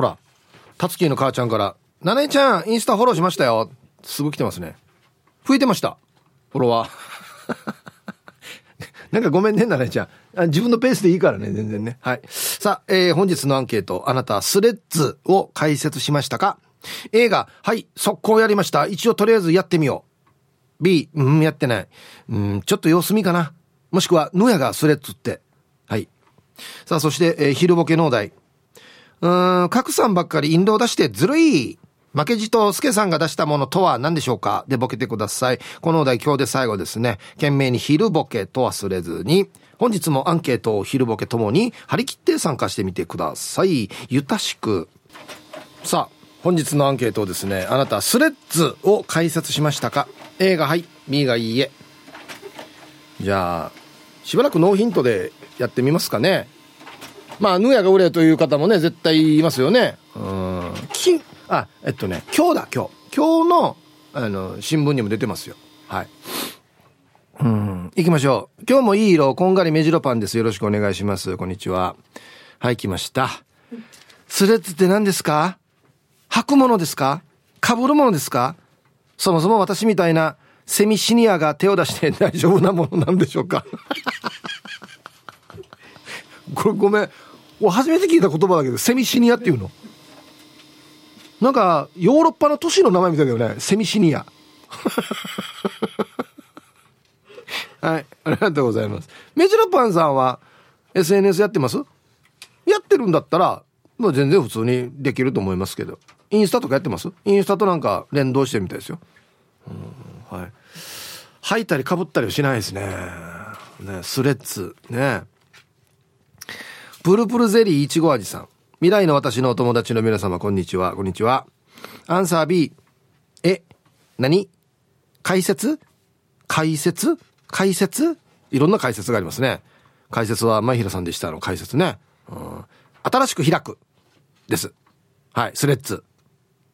ほら、たつきの母ちゃんから、なねちゃん、インスタフォローしましたよ。すぐ来てますね。増えてました。フォロワー。なんかごめんね、なねちゃん。自分のペースでいいからね、全然ね。はい。さあ、えー、本日のアンケート、あなた、スレッズを解説しましたか？映画、はい、速攻やりました。一応とりあえずやってみよう。B、うん、やってない。うん、ちょっと様子見かな。もしくは、野屋がスレッズって。はい。さあ、そして、えー、昼ボケ農大。うーん、角さんばっかり引導出してずるい。負けじと助さんが出したものとは何でしょうか？でボケてください。このお題今日で最後ですね。懸命に昼ボケと忘れずに、本日もアンケートを昼ボケともに張り切って参加してみてください。ゆたしく。さあ、本日のアンケートをですね、あなたスレッズを解説しましたか ?A がはい、B がいいえ。じゃあ、しばらくノーヒントでやってみますかね。まあ、ヌヤが売れという方もね、絶対いますよね。うん。きあ、えっとね、今日だ、今日。今日の、あの、新聞にも出てますよ。はい。うん。行きましょう。今日もいい色、こんがり目白パンです。よろしくお願いします。こんにちは。はい、来ました。スレッズって何ですか？履くものですか？被るものですか？そもそも私みたいなセミシニアが手を出して 大丈夫なものなんでしょうか？これごめん。初めて聞いた言葉だけど、セミシニアっていうのなんか、ヨーロッパの都市の名前みたいだよね。セミシニア。はい、ありがとうございます。メジロパンさんは SNS やってます？やってるんだったら、まあ全然普通にできると思いますけど。インスタとかやってます？インスタとなんか連動してるみたいですよ。はい。履いたりかぶったりはしないですね。ね、スレッズ。ね。プルプルゼリーいちご味さん。未来の私のお友達の皆様、こんにちは。こんにちは。アンサー B。え、何？解説？解説？解説？いろんな解説がありますね。解説は前平さんでしたの解説ね。うん、新しく開く。です。はい、スレッズ。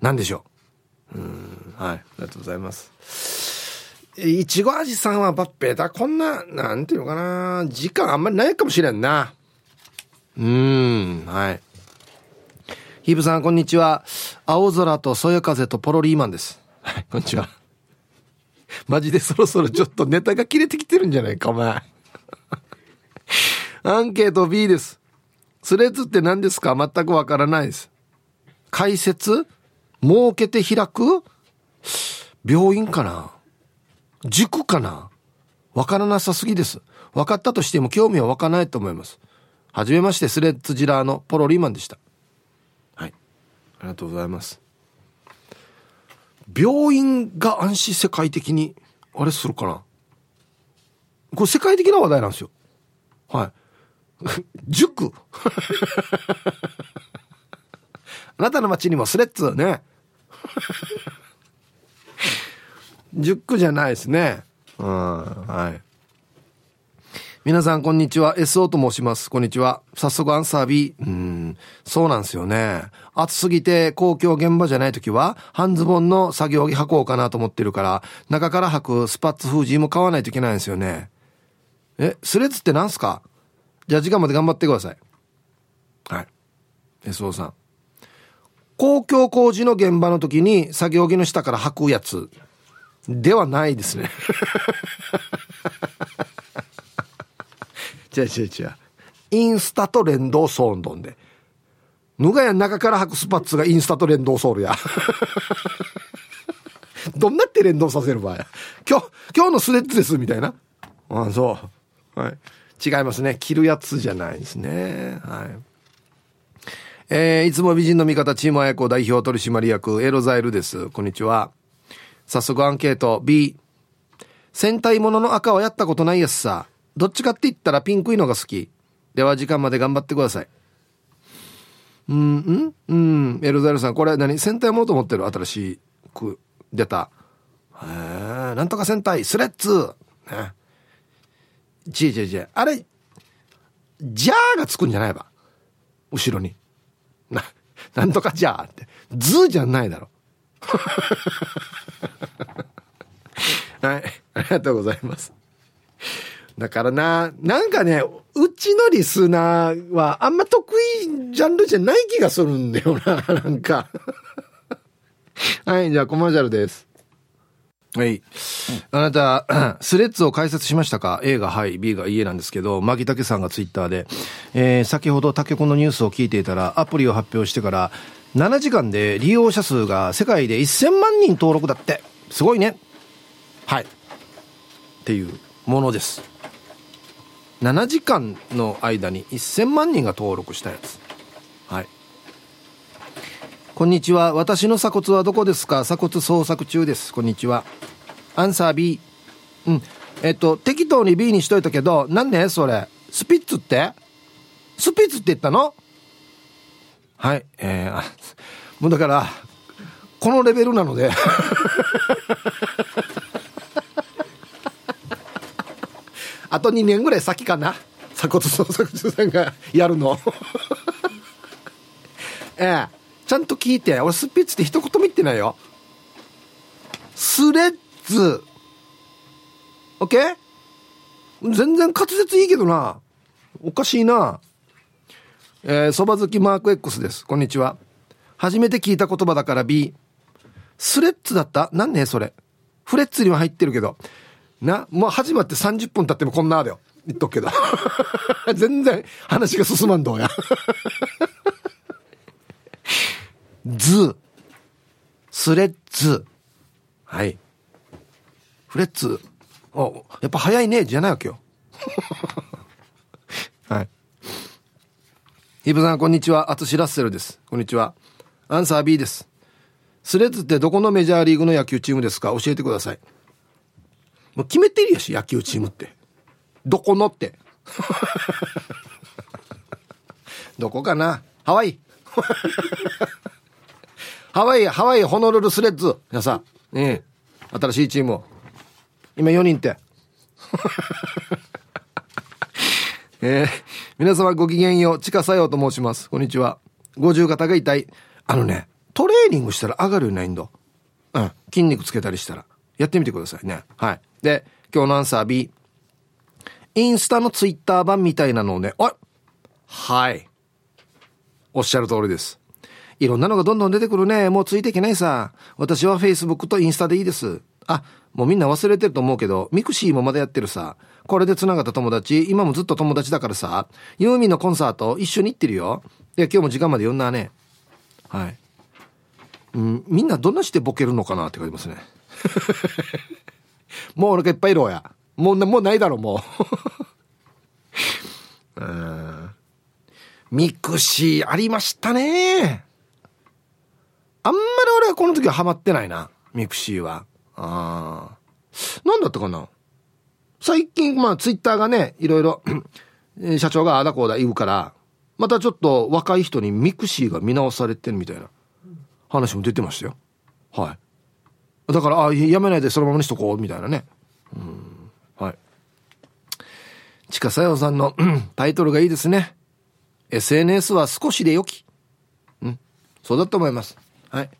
何でしょう？うん、はい、ありがとうございます。いちご味さんはバッペだ。こんな、なんていうのかな。時間あんまりないかもしれんな。うん、はい。ヒーブさん、こんにちは。青空とそよ風とポロリーマンです。はい、こんにちは。マジでそろそろちょっとネタが切れてきてるんじゃないか、お前。アンケート B です。スレッズって何ですか？全くわからないです。解説？儲けて開く？病院かな？塾かな？わからなさすぎです。分かったとしても興味は湧かないと思います。はじめまして、スレッズジラーのポロリーマンでした。はい。ありがとうございます。病院が安心世界的にあれするかな？これ世界的な話題なんですよ。はい。塾。あなたの街にもスレッズね。塾じゃないですね。うんはい。皆さんこんにちは。SO と申します。こんにちは。早速アンサー B うん。そうなんですよね。暑すぎて公共現場じゃない時は半ズボンの作業着履こうかなと思ってるから中から履くスパッツフージーも買わないといけないんですよね。えスレッズって何すか？じゃあ時間まで頑張ってください。はい。SO さん。公共工事の現場の時に作業着の下から履くやつ。ではないですね。違う違う違う。インスタと連動ソーンドンで。ぬがや中から履くスパッツがインスタと連動ソールや。どんなって連動させる場合今日、今日のスレッズです、みたいな。ああ、そう。はい。違いますね。着るやつじゃないですね。はい。えー、いつも美人の味方、チーム綾子代表取締役、エロザイルです。こんにちは。早速アンケート B。戦隊ものの赤はやったことないやつさ。どっちかって言ったらピンクいのが好き。では時間まで頑張ってください。うん、うんうん。エルザイルさん、これ何？戦隊ものと思ってる？新しく出た。へえ、なんとか戦隊、スレッズ。ね。ちいちいちい。あれ、じゃーがつくんじゃないば。後ろに。な、なんとかじゃーって。ズじゃないだろ。はい。ありがとうございます。だからな、なんかね、うっちのリスナーはあんま得意ジャンルじゃない気がするんだよな、なんか。はい、じゃあコマーシャルです。はい。あなた、スレッズを解説しましたか ?A がはい、B がいいえなんですけど、牧武さんがツイッターで、えー、先ほど竹子のニュースを聞いていたら、アプリを発表してから、7時間で利用者数が世界で1000万人登録だって。すごいね。はい。っていうものです。7時間の間に1000万人が登録したやつ。はい。こんにちは。私の鎖骨はどこですか？鎖骨捜索中です。こんにちは。アンサー B。うん。えっと、適当に B にしといたけど、なんで？それ。スピッツって？スピッツって言ったの？はい。えー、もうだから、このレベルなのであと2年ぐらい先かな。鎖骨捜索中さんがやるの ええちゃんと聞いて。俺スピッツって一言も言ってないよ。スレッズ。オッケー全然滑舌いいけどな。おかしいな。えー、そば好きマーク X です。こんにちは。初めて聞いた言葉だから B。スレッズだった？なんねそれ。フレッツには入ってるけど。な、もう始まって30分経ってもこんなだよ。言っとくけど。全然話が進まんどうや。ズ、スレッズ。はい。フレッツ。お、やっぱ早いね、じゃないわけよ。はい。ヒブさん、こんにちは。アツシラッセルです。こんにちは。アンサー B です。スレッズってどこのメジャーリーグの野球チームですか？教えてください。もう決めてるやし、野球チームって。どこのって。どこかなハワイ。ハワイ、ハワイ、ホノルルスレッズ。皆さん、ええ、新しいチームを。今4人って。えー、皆様ごきげんよう、ちかさようと申します。こんにちは。五十肩が痛い。あのね、トレーニングしたら上がるようにないんだ。うん。筋肉つけたりしたら。やってみてくださいね。はい。で、今日のアンサー B。インスタのツイッター版みたいなのをね、あはい。おっしゃる通りです。いろんなのがどんどん出てくるね。もうついていけないさ。私は Facebook とインスタでいいです。あ、もうみんな忘れてると思うけど、ミクシーもまだやってるさ。これで繋がった友達、今もずっと友達だからさ、ユーミンのコンサート一緒に行ってるよ。で、今日も時間まで読んだね。はい。うん、みんなどんなしてボケるのかなって書いてますね。もうお腹いっぱいいろや。もう、もうないだろ、もう。うん。ミクシーありましたね。あんまり俺はこの時はハマってないな。ミクシーは。ああ。なんだったかな最近、まあ、ツイッターがね、いろいろ 社長があだこうだ言うから、またちょっと若い人にミクシーが見直されてるみたいな話も出てましたよ。はい。だから、あ、辞めないでそのままにしとこう、みたいなね。うん。はい。ちかさよさんのタイトルがいいですね。SNS は少しでよき。うん。そうだと思います。はい。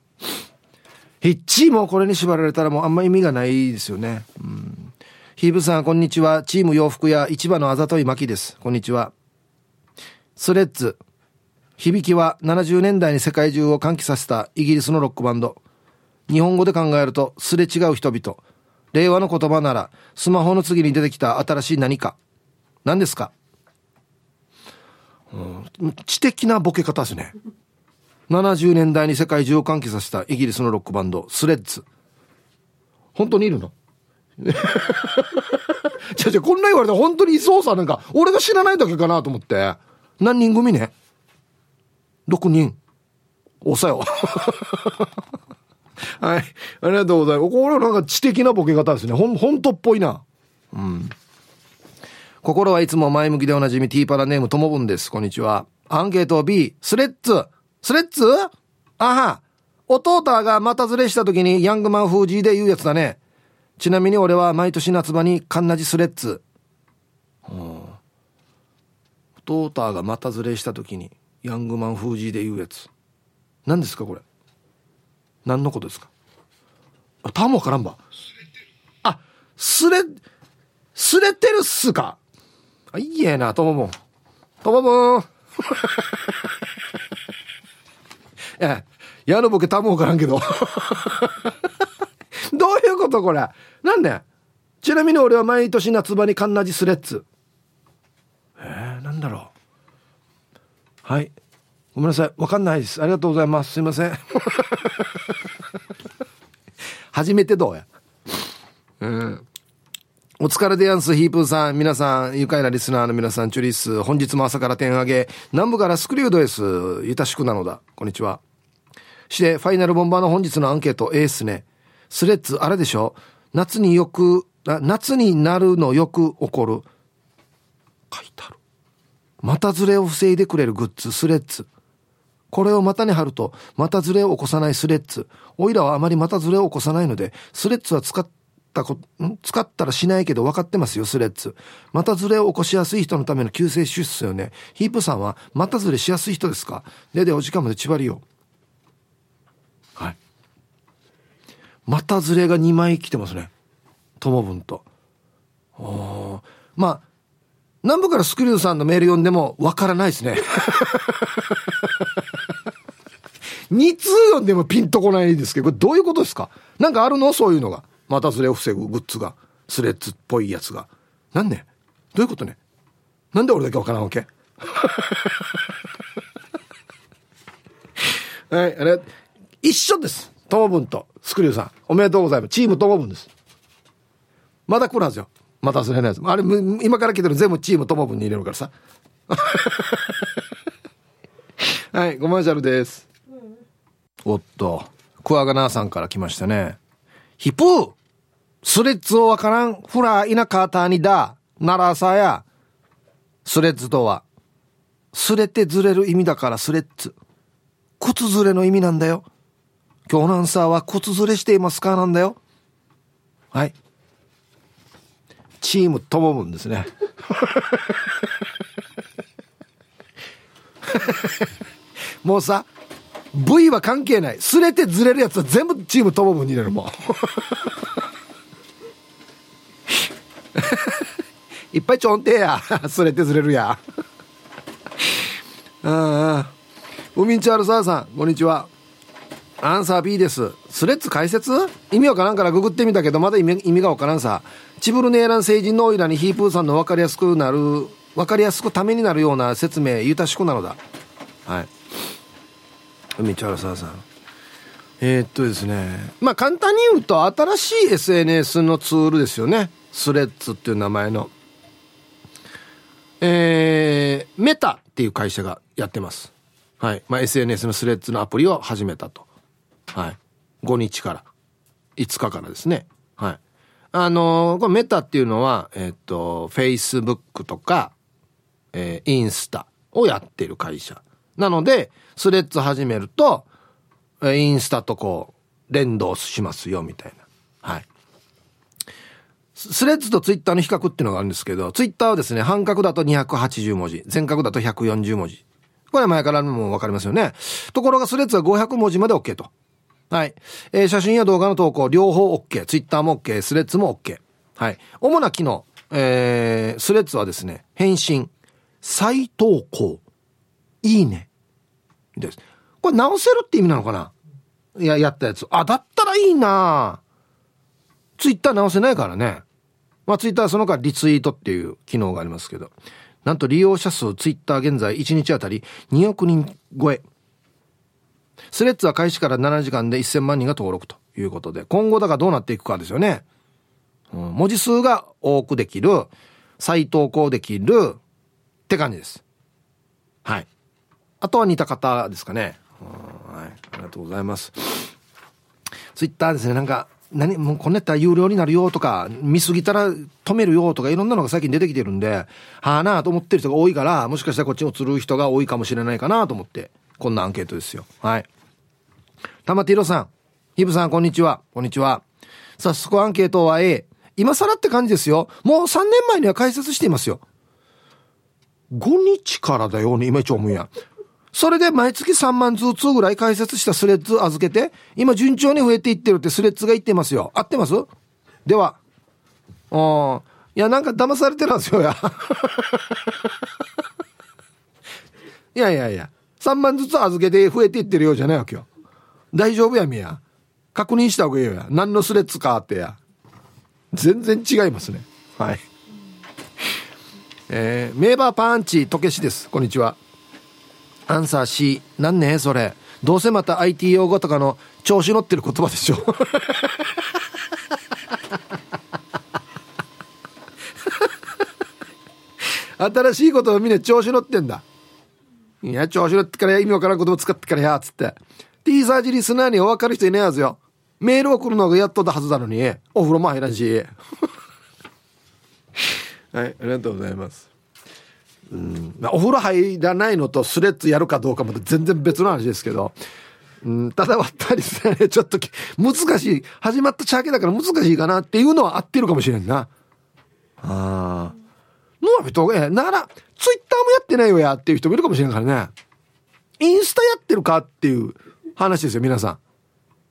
ヒッチーもこれに縛られたらもうあんま意味がないですよね。うん。ヒーブさん、こんにちは。チーム洋服屋市場のあざといまきです。こんにちは。スレッズ。響きは70年代に世界中を歓喜させたイギリスのロックバンド。日本語で考えると、すれ違う人々。令和の言葉なら、スマホの次に出てきた新しい何か。何ですか、うん、知的なボケ方ですね。70年代に世界中を歓喜させたイギリスのロックバンド、スレッズ。本当にいるの？じゃじゃこんな言われたら本当にいそうさ、なんか、俺が知らないだけかなと思って。何人組ね ?6 人。おさよ。はい。ありがとうございます。これなんか知的なボケ方ですね。ほん、本当っぽいな。うん。心はいつも前向きでおなじみティーパラネームともぶんです。こんにちは。アンケート B、スレッツ。スレッツあは。弟がまたずれした時にヤングマン風 G で言うやつだね。ちなみに俺は毎年夏場にカンナジスレッツ。弟がまたずれした時にヤングマン風 G で言うやつ。何ですかこれ？何のことですか？あ、タモからんば。あ、すれ、すれてるっすか？あ、いいえな、ともも。ともぶん。え、矢のボケたもわからんけど。どういうことこれ？なんで？ちなみに俺は毎年夏場にカンナジスレッツ。えー、なんだろう。はい。ごめんなさい。わかんないです。ありがとうございます。すいません。初めてどうや？うん。お疲れでやんす、ヒープーさん。皆さん、愉快なリスナーの皆さん、チュリス。本日も朝から点上げ。南部からスクリュードです。ゆたしくなのだ。こんにちは。して、ファイナルボンバーの本日のアンケート、ええっすね。スレッズ、あれでしょ？夏によく、夏になるのよく起こる。書いてある。股ずれを防いでくれるグッズ、スレッズ。これを股に貼ると、股ずれを起こさないスレッズ。おいらはあまり股ずれを起こさないので、スレッズは使ったこ、ん？使ったらしないけど分かってますよ、スレッズ。またずれを起こしやすい人のための救世主っすよね。ヒープさんは、またずれしやすい人ですか？でで、お時間まで縛りよ。はい。またずれが2枚来てますね。友分と。おまあ、南部からスクリューさんのメール読んでも分からないですね。2通読んでもピンとこないですけど、これどういうことですか？なんかあるの？そういうのが。またずれを防ぐグッズが。スレッズっぽいやつが。なんで？どういうことね？なんで俺だけわからんわけ？はいあれ。一緒です。ともぶんとスクリューさん。おめでとうございます。チームともぶんです。まだ来るはずよ。またずれのやつあれ今から来てる全部チームともぶんに入れるからさ はいコマーシャルです、うん、おっとクワガナーさんから来ましたねヒプースレッズをわからん、フラー田舎たにだ、ならさや。スレッズとは、すれてずれる意味だからスレッズ。靴ずれの意味なんだよ。今日のアンサーは靴ずれしていますか？なんだよ。はい。チームともぶんですね。もうさ、V は関係ない。すれてずれるやつは全部チームともぶんに入れるもん。いっぱいちょんてや。すれてずれるや。ああ。ウミンチャールサーさん、こんにちは。アンサー B です。スレッズ解説？意味わからんからググってみたけど、まだ意味意味がわからんさ。チブルネーラン星人のオイラにヒープーさんの分かりやすくなる、分かりやすくためになるような説明、ゆたしくなのだ。はい。ウミンチャールサーさん。えー、っとですね。まあ簡単に言うと、新しい SNS のツールですよね。スレッズっていう名前の。えー、メタっていう会社がやってます。はい。まあ、SNS のスレッズのアプリを始めたと。はい。5日から。5日からですね。はい。あのー、これメタっていうのは、えっ、ー、と、Facebook とか、えー、インスタをやってる会社。なので、スレッズ始めると、インスタとこう、連動しますよ、みたいな。はい。スレッズとツイッターの比較っていうのがあるんですけど、ツイッターはですね、半角だと280文字、全角だと140文字。これは前からもわかりますよね。ところがスレッズは500文字まで OK と。はい。えー、写真や動画の投稿、両方 OK。ツイッターも OK。スレッズも OK。はい。主な機能、えー、スレッズはですね、返信、再投稿、いいね。です。これ直せるって意味なのかな？いや、やったやつ。あ、だったらいいなツイッター直せないからね。まあ、ツイッターその他リツイートっていう機能がありますけど、なんと利用者数ツイッター現在1日あたり2億人超え。スレッズは開始から7時間で1000万人が登録ということで、今後だからどうなっていくかですよね。うん、文字数が多くできる、再投稿できるって感じです。はい。あとは似た方ですかね。はい。ありがとうございます。ツイッターですね、なんか、何もうこんなやったら有料になるよとか、見すぎたら止めるよとか、いろんなのが最近出てきてるんで、はあなあと思ってる人が多いから、もしかしたらこっちも釣る人が多いかもしれないかなと思って、こんなアンケートですよ。はい。玉ティロさん、ヒブさん、こんにちは。こんにちは。早速アンケートは A。今更って感じですよ。もう3年前には解説していますよ。5日からだよね、今一応思うや。それで毎月3万通通ぐらい解説したスレッズ預けて、今順調に増えていってるってスレッズが言ってますよ。合ってます？では。あいや、なんか騙されてるんですよ、や。いやいやいや、3万ずつ預けて増えていってるようじゃないわけよ。大丈夫やみや。確認した方がいいよや。何のスレッズかってや。全然違いますね。はい。えー、メーバーパンチ、とけしです。こんにちは。アンサー C。なんねそれ。どうせまた IT 用語とかの調子乗ってる言葉でしょ。新しいことをみんな調子乗ってんだ。いや、調子乗ってからや、意味わからん言葉使ってからや、つって。T サージリスナーには分かる人いないはずよ。メール送るのがやっとだはずなのに、お風呂も入らんし。はい、ありがとうございます。うん、お風呂入らないのとスレッズやるかどうかも全然別の話ですけど、うん、ただ割ったりすね、ちょっと難しい。始まったチャーケだから難しいかなっていうのは合ってるかもしれんな。ああ。のは人え、なら、ツイッターもやってないよやっていう人もいるかもしれんからね。インスタやってるかっていう話ですよ、皆さん。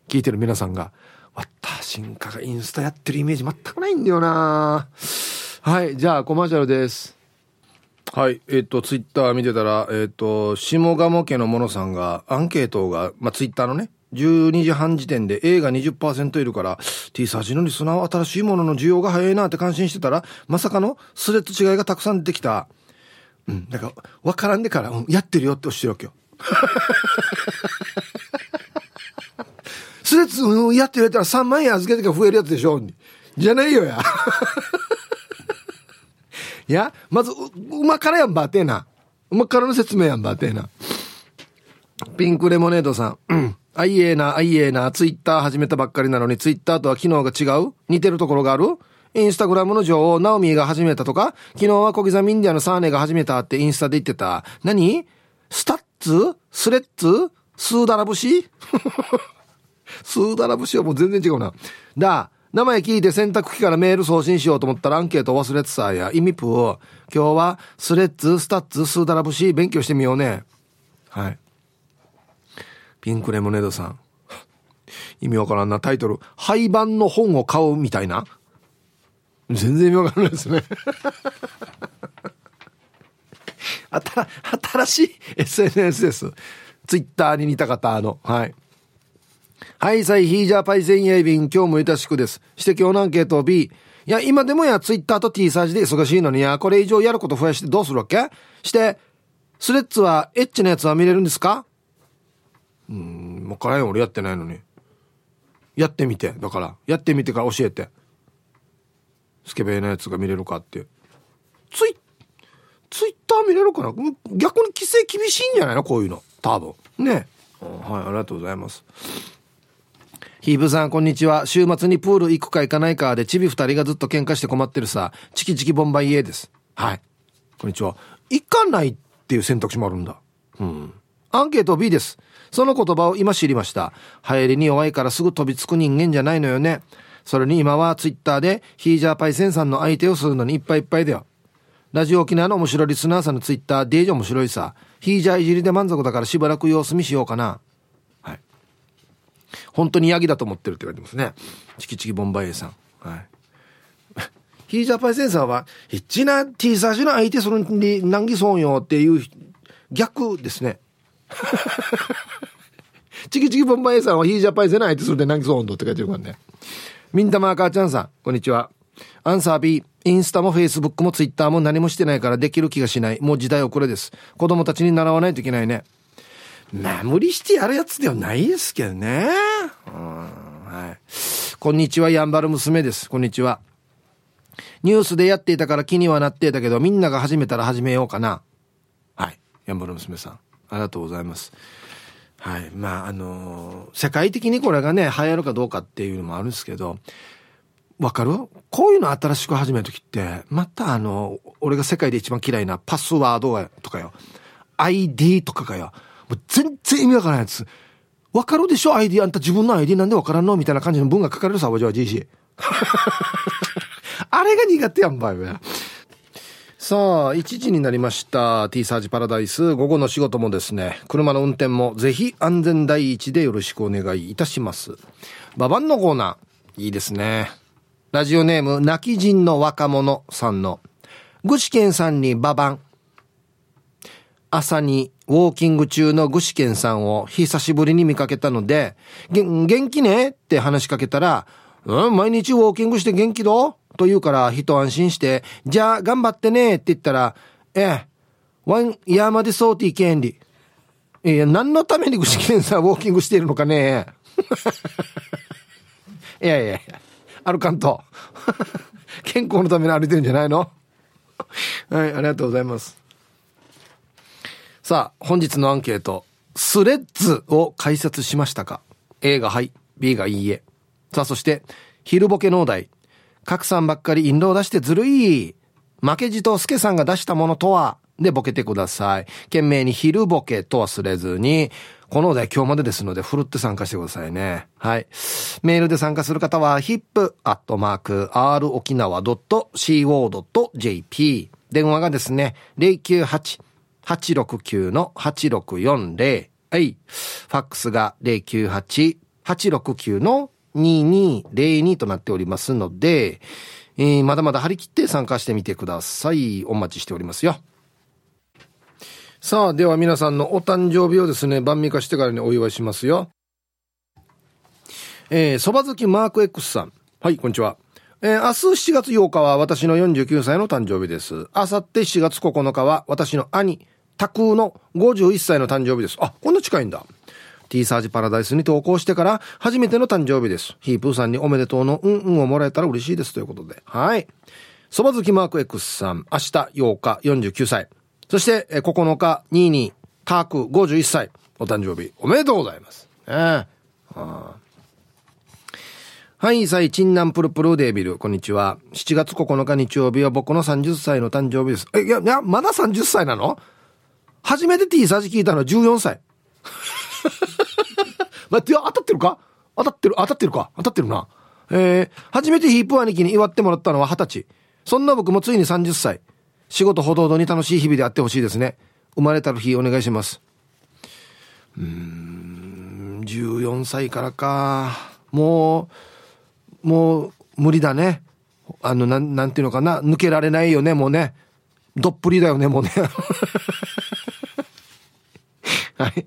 聞いてる皆さんが。私んかがインスタやってるイメージ全くないんだよなはい、じゃあコマーシャルです。はい。えっ、ー、と、ツイッター見てたら、えっ、と、下鴨家のものさんが、アンケートが、まあ、ツイッターのね、12時半時点で A が20%いるから、T サージのリスナーは新しいものの需要が早いなって感心してたら、まさかのスレッド違いがたくさん出てきた。うん、なんか、わからんでから、うん、やってるよって押してるわけよ。スレッド、うん、やってるやったら3万円預けてから増えるやつでしょじゃないよや。いや、まず、う、まからやんばってな。うまからの説明やんばってな。ピンクレモネードさん。うん。あいえな、あいえな、ツイッター始めたばっかりなのに、ツイッターとは機能が違う？似てるところがある？インスタグラムの女王、ナオミーが始めたとか昨日は小刻みインディアのサーネが始めたってインスタで言ってた。何？スタッツ？スレッツ？スーダラ節？スーダラ節はもう全然違うな。だ、名前聞いて洗濯機からメール送信しようと思ったらアンケート忘れてさや、意味プー。今日はスレッズ、スタッツ、スーダラ節勉強してみようね。はい。ピンクレモネードさん。意味わからんな。タイトル。廃盤の本を買うみたいな。全然意味わからないですね。新しい SNS です。ツイッターに似た方あの。はい。はい、さい、ヒージャーパイセンイエビン、今日もいたしくです。指摘のアンケート B。いや、今でもや、ツイッターと T サージで忙しいのにや、これ以上やること増やしてどうするわけ？して、スレッズはエッチなやつは見れるんですか？うん、もうからん俺やってないのに。やってみて、だから。やってみてから教えて。スケベなやつが見れるかって。ツイ、ツイッター見れるかな？逆に規制厳しいんじゃないの？こういうの。多分。ね。はい、ありがとうございます。ヒーブさん、こんにちは。週末にプール行くか行かないかで、チビ二人がずっと喧嘩して困ってるさ。チキチキボンバイエーです。はい。こんにちは。行かないっていう選択肢もあるんだ。うん。アンケート B です。その言葉を今知りました。流行りに弱いからすぐ飛びつく人間じゃないのよね。それに今はツイッターでヒージャーパイセンさんの相手をするのにいっぱいいっぱいだよ。ラジオ沖縄の面白いリスナーさんのツイッターデージ面白いさ。ヒージャーいじりで満足だからしばらく様子見しようかな。はい本当にヤギだと思ってるって言われてますね。チキチキボンバイエさん。はい。ヒージャーパイセンサーは、ヒッチな T サージの相手そのに難儀そうよっていう逆ですね。チキチキボンバイエさんはヒージャーパイセンの相手するで難儀そうんどって書いてるからね。ミンタマーカーちゃんさん、こんにちは。アンサー B、インスタもフェイスブックもツイッターも何もしてないからできる気がしない。もう時代遅れです。子供たちに習わないといけないね。まあ、無理してやるやつではないですけどね。うん、はい。こんにちは、やんばる娘です。こんにちは。ニュースでやっていたから気にはなっていたけど、みんなが始めたら始めようかな。はい。やんばる娘さん。ありがとうございます。はい。まあ、あのー、世界的にこれがね、流行るかどうかっていうのもあるんですけど、わかる？こういうの新しく始めるときって、またあの、俺が世界で一番嫌いなパスワードとかよ。ID とかかよ。もう全然意味わからないやつ。わかるでしょ ?ID、あんた自分の ID なんでわからんの？みたいな感じの文が書かれるさ、わじわじいし。あれが苦手やんばい。さあ、1時になりました。T サージパラダイス。午後の仕事もですね、車の運転もぜひ安全第一でよろしくお願いいたします。ババンのコーナー、いいですね。ラジオネーム、泣き人の若者さんの、具志堅さんにババン。朝にウォーキング中の具志堅さんを久しぶりに見かけたので、元気ね？って話しかけたら、うん、毎日ウォーキングして元気だと言うから一安心して、じゃあ頑張ってねって言ったら、ええ、ワンヤーマデソーティー権利。いや、何のために具志堅さんウォーキングしているのかね いやいやいや、歩かんと。健康のために歩いてるんじゃないの？はい、ありがとうございます。さあ、本日のアンケート。スレッズを解説しましたか ?A がはい、B がいいえ。さあ、そして、昼ボケ農大。拡散ばっかり印籠出してずるい。負けじとスケさんが出したものとはでボケてください。懸命に昼ボケと忘れずに、このお題今日までですので、ふるって参加してくださいね。はい。メールで参加する方は、hip.r 沖縄 .co.jp。電話がですね、098 869-8640。はい。ファックスが 098-869- 098-869-2202となっておりますので、えー、まだまだ張り切って参加してみてください。お待ちしておりますよ。さあ、では皆さんのお誕生日をですね、晩味化してからにお祝いしますよ。えー、そば好きマーク X さん。はい、こんにちは。えー、明日7月8日は私の49歳の誕生日です。あさって7月9日は私の兄、タクの51歳の誕生日です。あ、こんな近いんだ。T サージパラダイスに投稿してから初めての誕生日です。ヒープーさんにおめでとうのうんうんをもらえたら嬉しいですということで。はい。そば好きマーク X さん、明日8日49歳。そして、9日22、ターク51歳。お誕生日おめでとうございます。えー、あはい、さい、チンナンプルプルデービル、こんにちは。7月9日日曜日は僕の30歳の誕生日です。え、いや、いや、まだ30歳なの？初めて T サージ聞いたのは14歳。待って、当たってるか？当たってる、当たってるか？当たってるな。えー、初めてヒープ兄貴に祝ってもらったのは20歳。そんな僕もついに30歳。仕事ほどほどに楽しい日々であってほしいですね。生まれたる日お願いします。うん、14歳からか。もう、もう無理だね。あの、なん、なんていうのかな。抜けられないよね、もうね。どっぷりだよね、もうね。はい。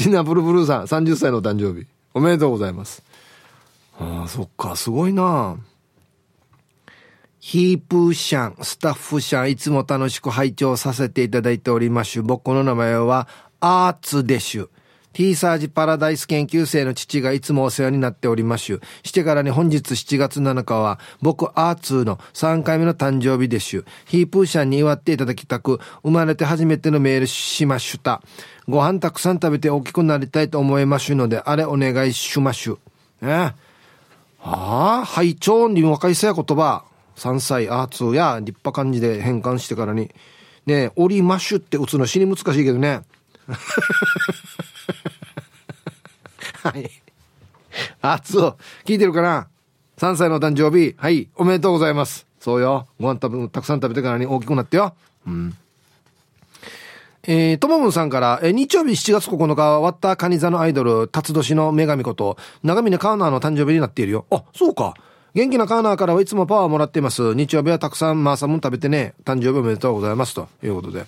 シナブルブルーさん、30歳の誕生日。おめでとうございます。ああ、そっか、すごいなヒープーシャン、スタッフシャン、いつも楽しく拝聴させていただいております。僕の名前は、アーツデシュ。T サージパラダイス研究生の父がいつもお世話になっております。してからに本日7月7日は僕アーツーの3回目の誕生日です。ヒープーシャンに祝っていただきたく生まれて初めてのメールしました。ご飯たくさん食べて大きくなりたいと思いますので、あれお願いします。ね。ああ、拝聴に若いせや言葉。3歳アーツーや立派感じで変換してからに。ねえおりましゅって打つの死に難しいけどね。はい。あ、そう。聞いてるかな ?3 歳の誕生日。はい。おめでとうございます。そうよ。ご飯食べ、たくさん食べてからに大きくなってよ。うん。えー、ともぶんさんから、え、日曜日7月9日は、割ったカニ座のアイドル、辰年の女神こと、長峰カーナーの誕生日になっているよ。あ、そうか。元気なカーナーからはいつもパワーもらっています。日曜日はたくさんマーサム食べてね、誕生日おめでとうございます。ということで。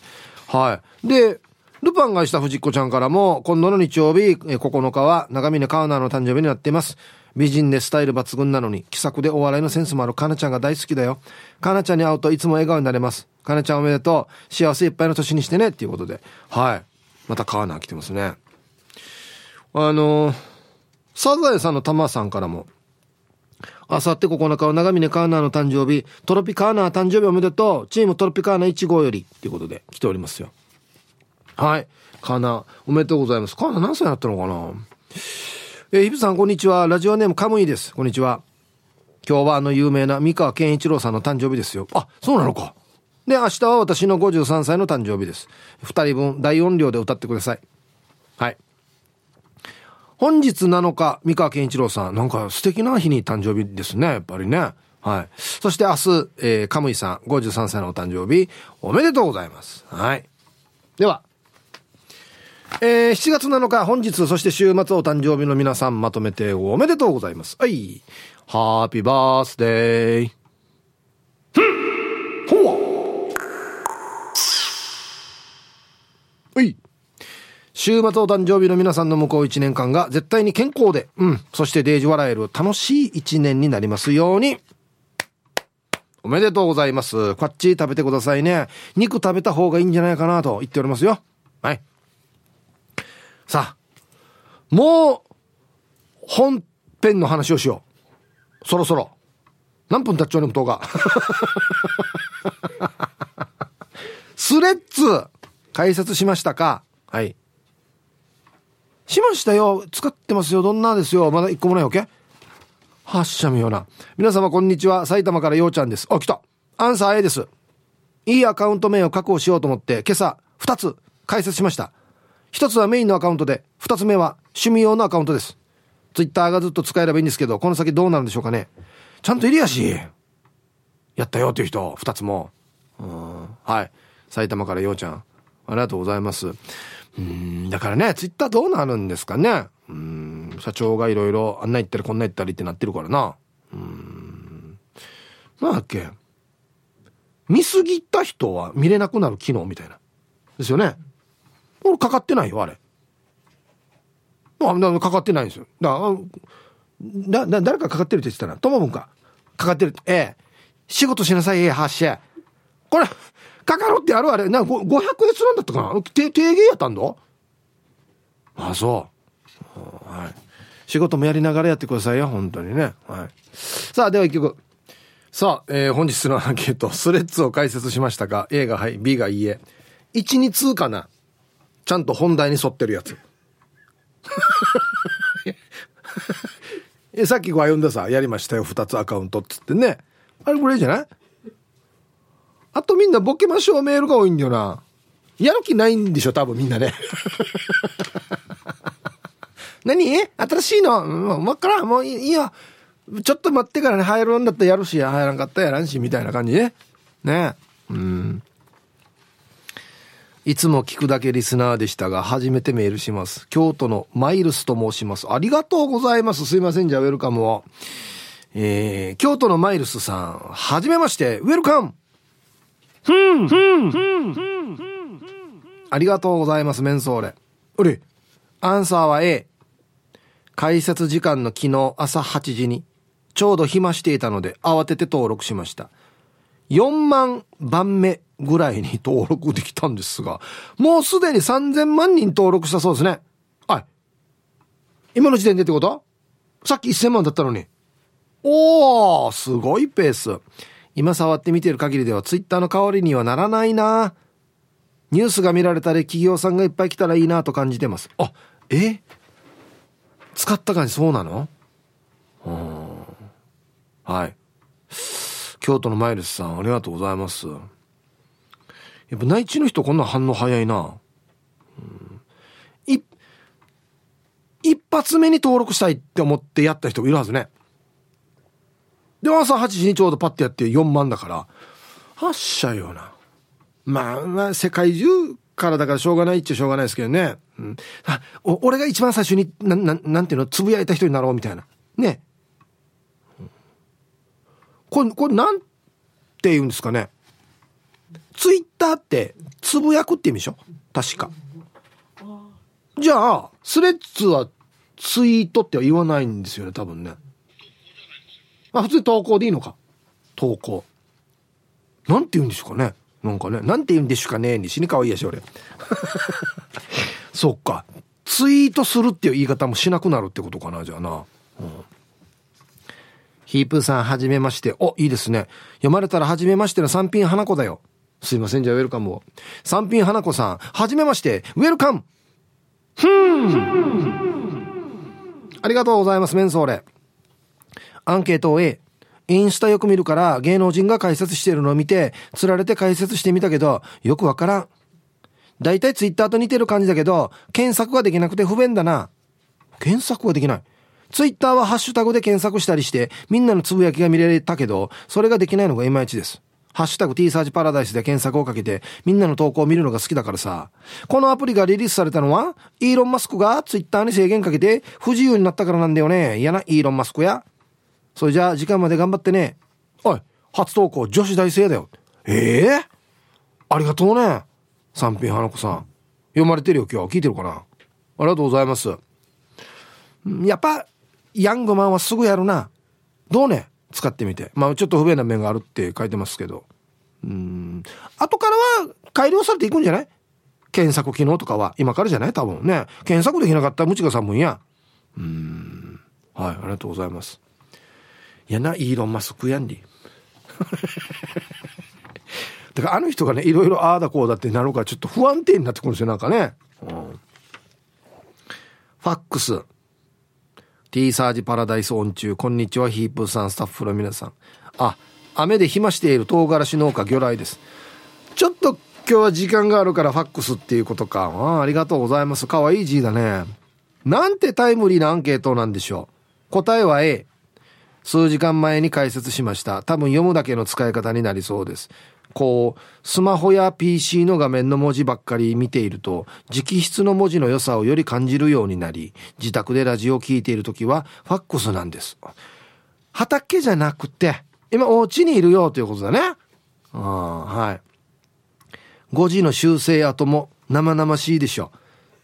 はい。で、ルパンがした藤子ちゃんからも、今度の日曜日、9日は長峰カーナーの誕生日になっています。美人でスタイル抜群なのに、気さくでお笑いのセンスもあるかなちゃんが大好きだよ。かなちゃんに会うといつも笑顔になれます。かなちゃんおめでとう。幸せいっぱいの年にしてね。っていうことで。はい。またカーナー来てますね。あのサザエさんの玉さんからも、あさって9日は長峰カーナーの誕生日、トロピカーナー誕生日おめでとう。チームトロピカーナ1号より。っていうことで来ておりますよ。はい。カーナ、おめでとうございます。カーナ何歳になったのかな？えー、ヒブさん、こんにちは。ラジオネームカムイです。こんにちは。今日はあの有名な三河健一郎さんの誕生日ですよ。あ、そうなのか。で、明日は私の53歳の誕生日です。二人分大音量で歌ってください。はい。本日7日、三河健一郎さん。なんか素敵な日に誕生日ですね。やっぱりね。はい。そして明日、えー、カムイさん、53歳のお誕生日、おめでとうございます。はい。では、えー、7月7日、本日、そして週末お誕生日の皆さんまとめておめでとうございます。はい。ハッピーバースデー。ほわはい。週末お誕生日の皆さんの向こう1年間が絶対に健康で、うん、そしてデージ笑える楽しい1年になりますように。おめでとうございます。こっち食べてくださいね。肉食べた方がいいんじゃないかなと言っておりますよ。はい。さあ、もう、本編の話をしよう。そろそろ。何分経っちゃうの動画。スレッズ、解説しましたか？はい。しましたよ。使ってますよ。どんなですよ。まだ一個もないわけ？発射みような。皆様こんにちは。埼玉からようちゃんです。あ、来た。アンサー A です。いいアカウント名を確保しようと思って、今朝、2つ解説しました。1つはメインのアカウントで、2つ目は趣味用のアカウントです。ツイッターがずっと使えればいいんですけど、この先どうなるんでしょうかね。ちゃんといるやし。やったよっていう人、2つも。うん。はい。埼玉からようちゃん。ありがとうございます。うんだからねツイッターどうなるんですかねうん社長がいろいろあんな言ったりこんな言ったりってなってるからなうんなんだっけ見すぎた人は見れなくなる機能みたいなですよね俺かかってないよあれあかかってないんですよだからだ誰かかかってるって言ってたなともぶんかかかってるええ仕事しなさいええ発射これかかるってあるあれ、な、500円するんだったかな定芸やったんだああ、そう。はい。仕事もやりながらやってくださいよ、本当にね。はい。さあ、では一曲。さあ、えー、本日のアンケート、スレッズを解説しましたが、A がはい、B がいいえ。1、2通かなちゃんと本題に沿ってるやつ。さっきご歩んでさ、やりましたよ、2つアカウントっつってね。あれぐらいじゃない？あとみんなボケましょうメールが多いんだよな。やる気ないんでしょ、多分みんなね。何？新しいの？もうん、わからん。もういいよ。ちょっと待ってからね、入るんだったらやるし、入らんかったらやらんし、みたいな感じね。ねうん。いつも聞くだけリスナーでしたが、初めてメールします。京都のマイルスと申します。ありがとうございます。すいません、じゃあウェルカムを。えー、京都のマイルスさん、はじめまして、ウェルカムふんふんふんふんありがとうございます、メンソーレ。うれ、アンサーは A。解説時間の昨日朝8時に、ちょうど暇していたので慌てて登録しました。4万番目ぐらいに登録できたんですが、もうすでに3000万人登録したそうですね。はい。今の時点でってこと？さっき1000万だったのに。おー、すごいペース。今触って見てる限りではツイッターの代わりにはならないなニュースが見られたり企業さんがいっぱい来たらいいなと感じてますあえ？使った感じそうなの？はい京都のマイルスさんありがとうございますやっぱ内地の人こんな反応早いな、うん、一発目に登録したいって思ってやった人もいるはずねで、朝8時にちょうどパッてやって4万だから、発射よな。まあ、まあ、世界中からだからしょうがないっちゃしょうがないですけどね。うん。あ、俺が一番最初に、な、ななんていうの、つぶやいた人になろうみたいな。ね。これ、これなんて言うんですかね？ツイッターって、つぶやくって意味でしょ？確か。じゃあ、スレッズはツイートっては言わないんですよね、多分ね。まあ普通に投稿でいいのか？投稿。なんて言うんでしょうかね？なんかね。なんて言うんでしょうかね。に死にかわいいやし、俺。そっか。ツイートするっていう言い方もしなくなるってことかな、じゃあな。うん。ヒープーさん、はじめまして。お、いいですね。読まれたらはじめましての三品花子だよ。すいません、じゃあウェルカムを。三品花子さん、はじめまして、ウェルカムふーんありがとうございます、メンソーレ。アンケートを A。インスタよく見るから芸能人が解説してるのを見て、釣られて解説してみたけど、よくわからん。だいたいツイッターと似てる感じだけど、検索ができなくて不便だな。検索はできない。ツイッターはハッシュタグで検索したりして、みんなのつぶやきが見れたけど、それができないのがいまいちです。ハッシュタグ T サージパラダイスで検索をかけて、みんなの投稿を見るのが好きだからさ。このアプリがリリースされたのは、イーロン・マスクがツイッターに制限かけて不自由になったからなんだよね。嫌な、イーロン・マスクや。それじゃあ時間まで頑張ってね。おい、初投稿女子大生だよ。ええー、ありがとうね。三品花子さん。読まれてるよ今日聞いてるかな？ありがとうございますやっぱヤングマンはすぐやるなどうね？使ってみて。まあちょっと不便な面があるって書いてますけど。うん。後からは改良されていくんじゃない？検索機能とかは。今からじゃない？多分ね。検索できなかったらムチがさんや。うん。はいありがとうございます。いやなイーロン・マスクやんり。だからあの人がねいろいろああだこうだってなるからちょっと不安定になってくるんですよなんかね、うん、ファックス。T サージパラダイスオン中こんにちはヒープさんスタッフの皆さん。あ雨で暇している唐辛子農家魚雷です。ちょっと今日は時間があるからファックスっていうことか。あありがとうございます。かわいい字だね。なんてタイムリーなアンケートなんでしょう。答えは A 数時間前に解説しました。多分読むだけの使い方になりそうです。こうスマホや PC の画面の文字ばっかり見ていると直筆の文字の良さをより感じるようになり自宅でラジオを聴いている時はファックスなんです。畑じゃなくて今お家にいるよということだね。あはい。5時の修正後も生々しいでしょ。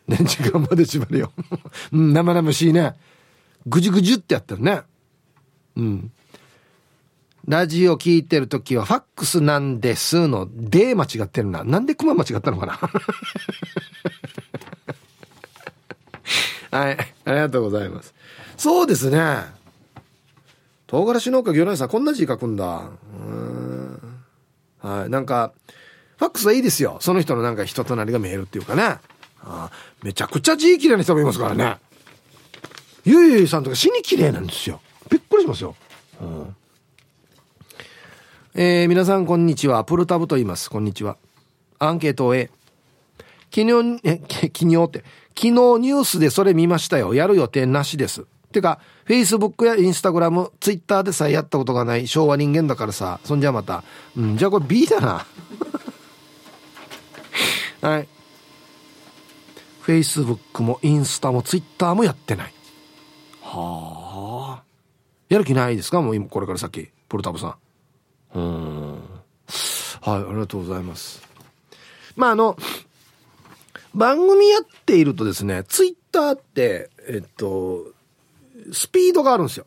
電池がまで縛るよ。生々しいね。ぐじゅぐじゅってやってるね。うん。ラジオ聞いてる時はファックスなんですので間違ってるな。なんでクマ間違ったのかな？はい。ありがとうございます。そうですね。唐辛子農家魚内さんこんな字書くんだ。うんはい。なんか、ファックスはいいですよ。その人のなんか人となりが見えるっていうかね。あめちゃくちゃ字綺麗な人もいますからね。ゆいゆいさんとか死に綺麗なんですよ。びっくりしますよ。うんえー、皆さんこんにちは。プルタブと言います。こんにちは。アンケート A。昨日、え、昨日って、昨日ニュースでそれ見ましたよ。やる予定なしです。てか、Facebook や Instagram、Twitter でさえやったことがない昭和人間だからさ。そんじゃまた。うん、じゃあこれ B だな。はい。Facebook もインスタも Twitter もやってない。はあ。やる気ないですか？もう今これから先。プルタブさん。はいありがとうございます。まああの番組やっているとですねツイッターってえっとスピードがあるんですよ。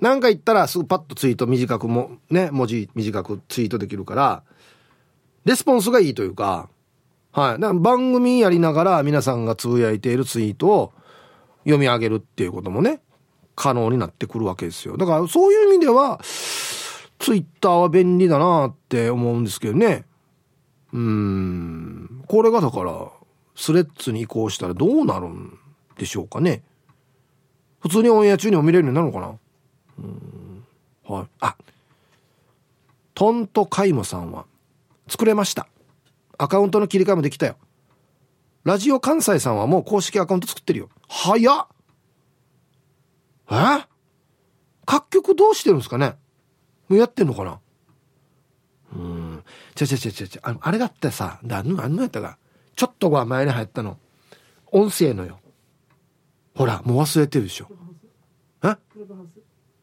何か言ったらすぐパッとツイート短くもね文字短くツイートできるからレスポンスがいいというかはい。だ番組やりながら皆さんがつぶやいているツイートを読み上げるっていうこともね可能になってくるわけですよ。だからそういう意味ではツイッターは便利だなって思うんですけどね。うん。これがだから、スレッズに移行したらどうなるんでしょうかね。普通にオンエア中にも見れるようになるのかなうん。はい。あ、トントカイモさんは、作れました。アカウントの切り替えもできたよ。ラジオ関西さんはもう公式アカウント作ってるよ。早っえ？各局どうしてるんですかね？もうやってんのかな？うん。ちゃちゃちゃちゃちゃああれだってさだあのやったか。ちょっとは前に入ったの。音声のよ。ほらもう忘れてるでしょ。え？